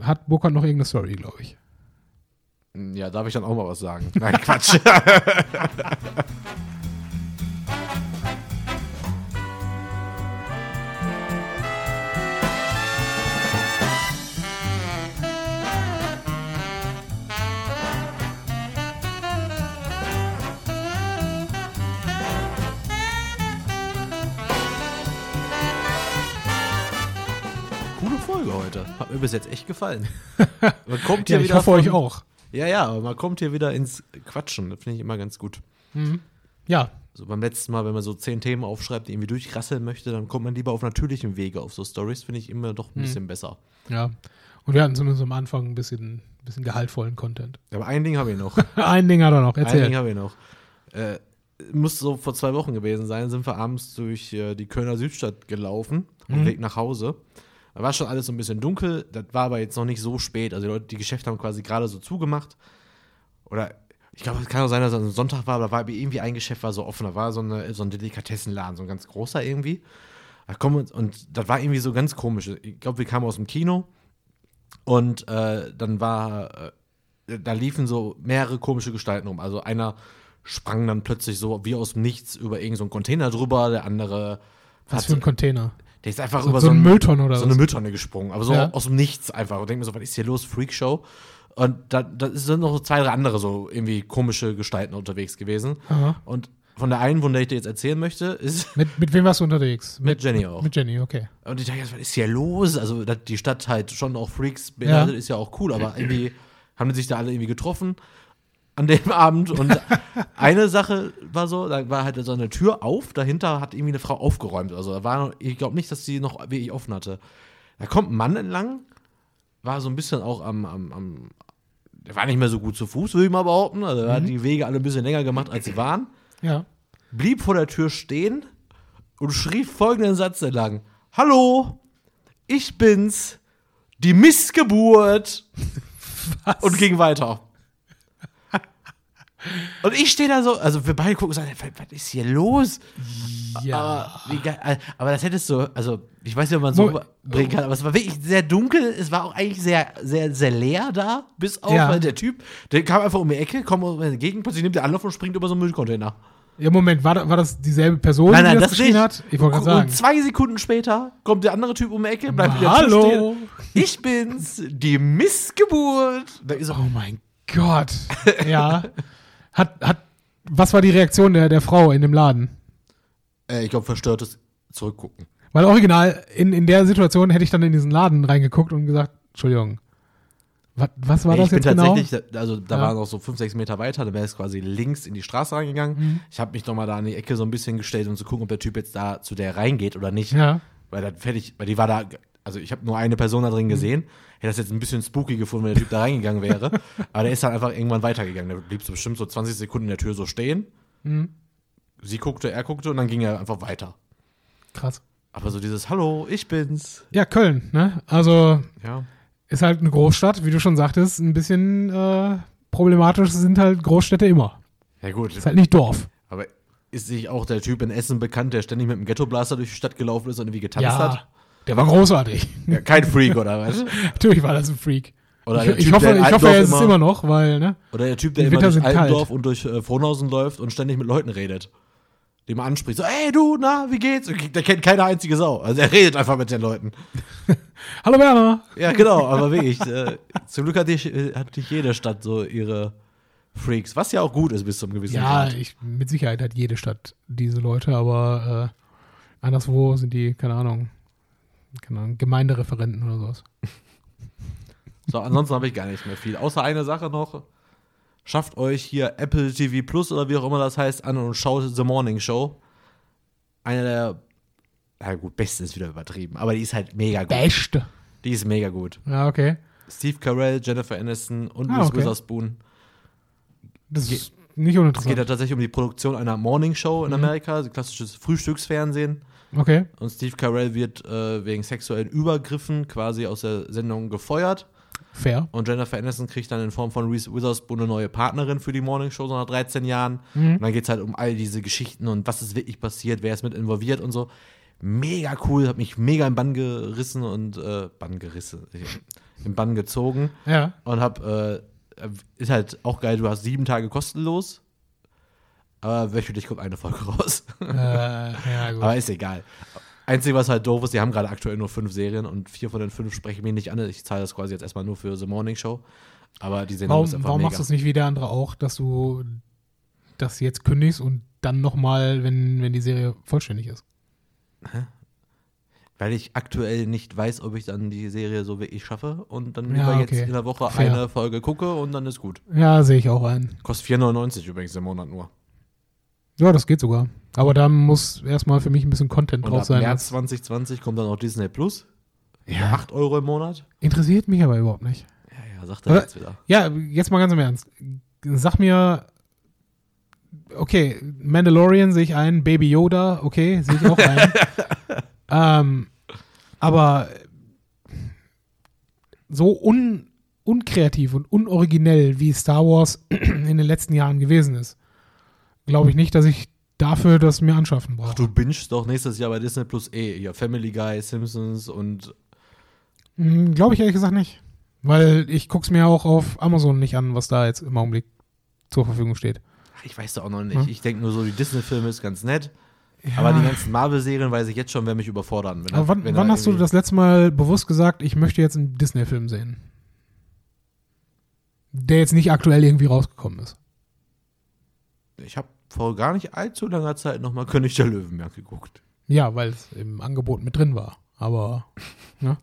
hat Burkhardt noch irgendeine Story, glaube ich. Ja, darf ich dann auch mal was sagen? Nein, [laughs] Quatsch. [laughs] mir bis jetzt echt gefallen. [laughs] Man kommt hier Ja, ich wieder hoffe von- euch auch. Ja, ja, aber man kommt hier wieder ins Quatschen. Das finde ich immer ganz gut. Ja, So beim letzten Mal, wenn man so zehn Themen aufschreibt, die irgendwie durchrasseln möchte, dann kommt man lieber auf natürlichem Wege auf so Stories, finde ich immer doch ein bisschen besser. ja. Und wir hatten zumindest am Anfang ein bisschen, bisschen gehaltvollen Content. Aber ein Ding habe ich noch. [laughs] Ein Ding hat er noch, ein erzähl. Ding habe ich noch. Äh, muss so vor zwei Wochen gewesen sein, sind wir abends durch äh, die Kölner Südstadt gelaufen, auf dem Mhm. Weg nach Hause. Da war schon alles so ein bisschen dunkel, das war aber jetzt noch nicht so spät. Also die, Leute, die Geschäfte haben quasi gerade so zugemacht. Oder ich glaube, es kann auch sein, dass es ein Sonntag war, aber da war irgendwie ein Geschäft war so offen. Da war so, eine, so ein Delikatessenladen, so ein ganz großer irgendwie. Da kommen und das war irgendwie so ganz komisch. Ich glaube, wir kamen aus dem Kino und äh, dann war, äh, da liefen so mehrere komische Gestalten rum. Also einer sprang dann plötzlich so wie aus dem Nichts über irgendeinen so einen Container drüber, der andere Was für ein Container? Der ist einfach So, über so eine einen- Mülltonne oder so eine Mülltonne gesprungen, aber so Ja. aus dem Nichts einfach. Und denke mir so, was ist hier los? Freakshow. Und da, da sind noch so zwei, drei andere so irgendwie komische Gestalten unterwegs gewesen. Aha. Und von der einen, von der ich dir jetzt erzählen möchte, ist [laughs] Mit, mit wem warst du unterwegs? mit Jenny auch. Mit Jenny, okay. Und ich dachte, was ist hier los? Also, dass die Stadt halt schon auch Freaks beinhaltet, ist ja auch cool, aber irgendwie haben die sich da alle irgendwie getroffen an dem Abend. Und eine Sache war so, da war halt so eine Tür auf, dahinter hat irgendwie eine Frau aufgeräumt. Also, da war, ich glaube nicht, dass sie noch wirklich offen hatte. Da kommt ein Mann entlang, war so ein bisschen auch am, am, am der war nicht mehr so gut zu Fuß, würde ich mal behaupten. Also, er hat die Wege alle ein bisschen länger gemacht, als sie waren Ja. blieb vor der Tür stehen und schrieb folgenden Satz entlang. Hallo, ich bin's, die Missgeburt. [laughs] Und ging weiter. Und ich stehe da so, also wir beide gucken und sagen, was, ist hier los? Ja. Aber, geil, aber das hättest du, also ich weiß nicht, ob man so Mo- bringen kann, aber es war wirklich sehr dunkel, es war auch eigentlich sehr, sehr, sehr leer da, bis auf, Ja. weil der Typ, der kam einfach um die Ecke, kommt um die Gegend, plötzlich nimmt der Anlauf und springt über so einen Müllcontainer. Ja, Moment, war, da- war das dieselbe Person, Nein, nein, die das, das geschrien hat? Ich wollte Und gerade sagen. zwei Sekunden später kommt der andere Typ um die Ecke, bleibt wieder stehen. Hallo. Ich bin's, die Missgeburt. Da ist er, Oh mein Gott. Ja. [laughs] Hat, hat, was war die Reaktion der, der Frau in dem Laden? äh, ich glaube, verstörtes Zurückgucken. Weil original, in, in der Situation hätte ich dann in diesen Laden reingeguckt und gesagt, Entschuldigung, was, was war das ich bin jetzt genau? tatsächlich, also da Ja. waren noch so fünf, sechs Meter weiter, dann wäre es quasi links in die Straße reingegangen. Mhm. Ich habe mich nochmal da an die Ecke so ein bisschen gestellt, um zu gucken, ob der Typ jetzt da zu der reingeht oder nicht. Ja. Weil dann fertig, weil die war da, also ich habe nur eine Person da Mhm. drin gesehen. Hätte das jetzt ein bisschen spooky gefunden, wenn der Typ da reingegangen wäre. [laughs] Aber der ist dann einfach irgendwann weitergegangen. Der blieb so bestimmt so 20 Sekunden in der Tür so stehen. Mhm. Sie guckte, er guckte und dann ging er einfach weiter. Krass. Aber so dieses Hallo, ich bin's. Ja, Köln, ne? Also Ja. ist halt eine Großstadt, wie du schon sagtest, ein bisschen äh, problematisch sind halt Großstädte immer. Ja gut, Ist halt nicht Dorf. aber ist sich auch der Typ in Essen bekannt, der ständig mit dem Ghetto-Blaster durch die Stadt gelaufen ist und irgendwie getanzt hat? Der war großartig. Ja, kein Freak oder was? [laughs] Natürlich war das ein Freak. Oder Ich, Typ, hoffe, ich hoffe, er ist es Altendorf immer noch, weil, ne? Oder der Typ, der immer durch kalt. Altendorf und durch äh, Frohnhausen läuft und ständig mit Leuten redet. Die man anspricht, so, ey du, na, wie geht's? Und Der kennt keine einzige Sau. Also er redet einfach mit den Leuten. [laughs] Hallo Werner. Ja, genau, aber wirklich. Äh, zum Glück hat, nicht, äh, hat nicht jede Stadt so ihre Freaks, was ja auch gut ist bis zum gewissen Ja, Grad. ich, mit Sicherheit hat jede Stadt diese Leute, aber äh, anderswo sind die, keine Ahnung, keine Ahnung, Gemeindereferenten oder sowas. [laughs] So, ansonsten habe ich gar nicht mehr viel. Außer eine Sache noch. Schafft euch hier Apple TV Plus oder wie auch immer das heißt an und schaut The Morning Show. Eine der, na gut, beste ist wieder übertrieben, aber die ist halt mega gut. Beste. Die ist mega gut. Ja, okay. Steve Carell, Jennifer Aniston und Ah, Reese okay. Witherspoon. Das Ge- ist nicht Es geht uninteressant. ja tatsächlich um die Produktion einer Morning Show in Mhm. Amerika, klassisches Frühstücksfernsehen. Okay. Und Steve Carell wird äh, wegen sexuellen Übergriffen quasi aus der Sendung gefeuert. Fair. Und Jennifer Aniston kriegt dann in Form von Reese Witherspoon eine neue Partnerin für die Morning Show, so nach 13 Jahren. Mhm. Und dann geht es halt um all diese Geschichten und was ist wirklich passiert, wer ist mit involviert und so. Mega cool, hat mich mega im Bann gerissen und äh, Bann gerissen, im Bann gezogen Ja. und hab, äh, ist halt auch geil, du hast sieben Tage kostenlos, aber wöchentlich kommt eine Folge raus. äh, ja, [laughs] gut. aber ist egal. Einzige, was halt doof ist, die haben gerade aktuell nur fünf Serien und vier von den fünf sprechen mich nicht an. Ich zahle das quasi jetzt erstmal nur für The Morning Show. Aber die Sendung ist warum einfach warum mega. machst du es nicht wie der andere auch, dass du das jetzt kündigst und dann nochmal, wenn, wenn die Serie vollständig ist? Weil ich aktuell nicht weiß, ob ich dann die Serie so wirklich schaffe und dann Ja, lieber jetzt okay. in der Woche Fair. eine Folge gucke und dann ist gut. Ja, sehe ich auch ein. Kostet 4,99 übrigens im Monat nur. Ja, das geht sogar. Aber da muss erstmal für mich ein bisschen Content Und drauf ab sein. März 2020 kommt dann auch Disney Plus. Ja. 8 Euro im Monat. Interessiert mich aber überhaupt nicht. Ja, ja, sagt er jetzt wieder. Ja, jetzt mal ganz im Ernst. Sag mir, okay, Mandalorian sehe ich ein, Baby Yoda, okay, sehe ich auch ein. [laughs] ähm, aber so un, unkreativ und unoriginell, wie Star Wars [clears throat] in den letzten Jahren gewesen ist, glaube ich nicht, dass ich dafür das mir anschaffen brauche. Du bingest doch nächstes Jahr bei Disney Plus eh. Ja, Family Guy, Simpsons und Hm, Glaube ich ehrlich gesagt nicht. Weil ich gucke es mir auch auf Amazon nicht an, was da jetzt im Augenblick zur Verfügung steht. ich weiß da auch noch nicht. Hm. Ich denke nur so, die Disney-Filme ist ganz nett. Aber die ganzen Marvel-Serien weiß ich jetzt schon, wer mich überfordern. Wenn Aber wann, wenn wann hast du das letzte Mal bewusst gesagt, ich möchte jetzt einen Disney-Film sehen? Der jetzt nicht aktuell irgendwie rausgekommen ist. Ich habe vor gar nicht allzu langer Zeit nochmal König der Löwen mehr geguckt. Ja, weil es im Angebot mit drin war. Aber, ne?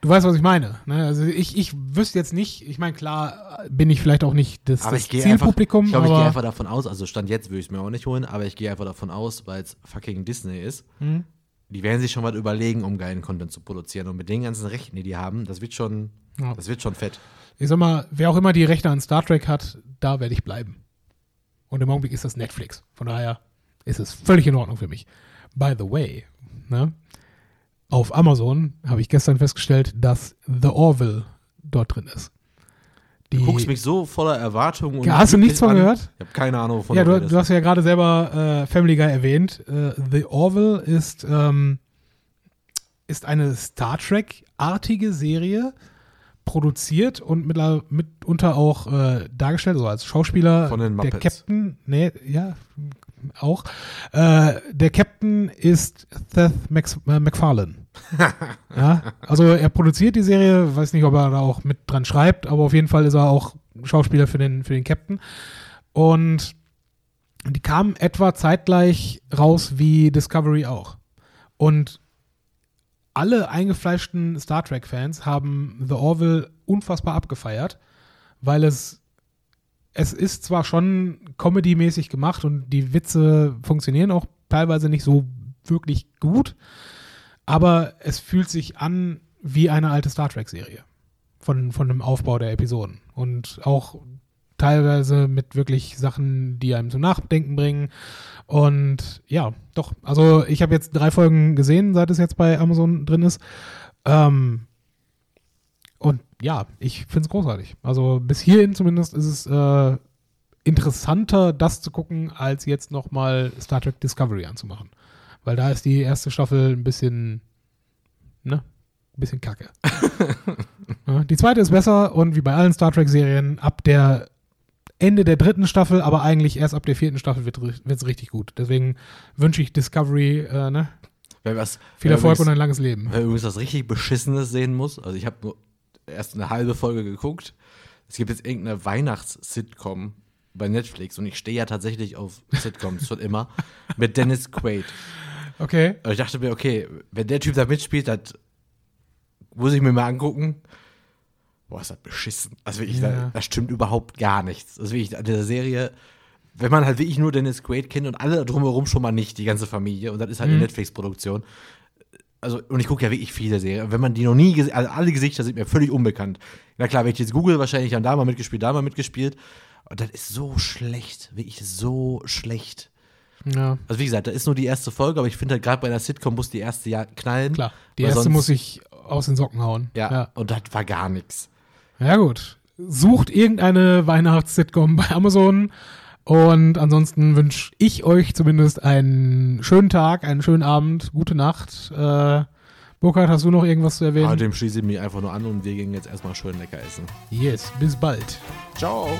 Du weißt, was ich meine. Ne? Also ich, ich wüsste jetzt nicht, ich meine, klar bin ich vielleicht auch nicht das, Aber das ich gehe einfach, Zielpublikum, ich glaube, ich gehe einfach davon aus, also Stand jetzt würde ich es mir auch nicht holen, aber ich gehe einfach davon aus, weil es fucking Disney ist, Hm? die werden sich schon mal überlegen, um geilen Content zu produzieren. Und mit den ganzen Rechten, die die haben, das wird schon, Ja. das wird schon fett. ich sag mal, wer auch immer die Rechte an Star Trek hat, da werde ich bleiben. Und im Augenblick ist das Netflix. Von daher ist es völlig in Ordnung für mich. By the way, ne? auf Amazon habe ich gestern festgestellt, dass The Orville dort drin ist. Die, Du guckst mich so voller Erwartungen und hast du nichts von an. gehört? Ich habe keine Ahnung, wovon ja, du, redest. du hast ja gerade selber äh, Family Guy erwähnt. Äh, The Orville ist, ähm, ist eine Star Trek-artige Serie produziert und mitunter auch äh, dargestellt, so als Schauspieler. Von den Der Muppets. Captain, nee, ja, auch. Äh, der Captain ist Seth Max, äh, MacFarlane. [laughs] ja, also er produziert die Serie, weiß nicht, ob er da auch mit dran schreibt, aber auf jeden Fall ist er auch Schauspieler für den, für den Captain. Und die kamen etwa zeitgleich raus wie Discovery auch. Und alle eingefleischten Star Trek-Fans haben The Orville unfassbar abgefeiert, weil es es ist zwar schon comedy-mäßig gemacht und die Witze funktionieren auch teilweise nicht so wirklich gut, aber es fühlt sich an wie eine alte Star Trek-Serie von, von dem Aufbau der Episoden. Und auch teilweise mit wirklich Sachen, die einem zum Nachdenken bringen. Und ja, doch. Also ich habe jetzt drei Folgen gesehen, seit es jetzt bei Amazon drin ist. Ähm, und ja, ich finde es großartig. Also bis hierhin zumindest ist es äh, interessanter, das zu gucken, als jetzt nochmal Star Trek Discovery anzumachen. Weil da ist die erste Staffel ein bisschen, ne, ein bisschen kacke. [laughs] die zweite ist besser und wie bei allen Star Trek-Serien, ab der Ende der dritten Staffel, aber eigentlich erst ab der vierten Staffel wird es richtig gut. Deswegen wünsche ich Discovery äh, ne, was, viel Erfolg übrigens- und ein langes Leben. Wer übrigens was richtig Beschissenes sehen muss, also ich habe nur erst eine halbe Folge geguckt. Es gibt jetzt irgendeine Weihnachts-Sitcom bei Netflix und ich stehe ja tatsächlich auf Sitcoms schon immer [laughs] mit Dennis Quaid. Okay. Und ich dachte mir, okay, wenn der Typ da mitspielt, das muss ich mir mal angucken. Boah, ist das beschissen. Also wirklich, Ja. da, das stimmt überhaupt gar nichts. Also wirklich, an dieser Serie, wenn man halt wirklich nur Dennis Quaid kennt und alle drumherum schon mal nicht, die ganze Familie, und das ist halt eine Mhm. Netflix-Produktion. Also, und ich gucke ja wirklich viele Serien. Wenn man die noch nie gesehen also alle Gesichter sind mir völlig unbekannt. Na klar, wenn ich jetzt google, wahrscheinlich haben da mal mitgespielt, da mal mitgespielt. Und das ist so schlecht, wirklich so schlecht. Ja, Also wie gesagt, da ist nur die erste Folge, aber ich finde halt gerade bei einer Sitcom muss die erste ja knallen. klar. Die erste muss ich aus den Socken hauen. Ja, ja. und das war gar nichts. Ja, gut. Sucht irgendeine Weihnachts-Sitcom bei Amazon. Und ansonsten wünsche ich euch zumindest einen schönen Tag, einen schönen Abend, gute Nacht. Äh, Burkhard, hast du noch irgendwas zu erwähnen? Aber dem schließe ich mich einfach nur an und wir gehen jetzt erstmal schön lecker essen. yes, bis bald. Ciao.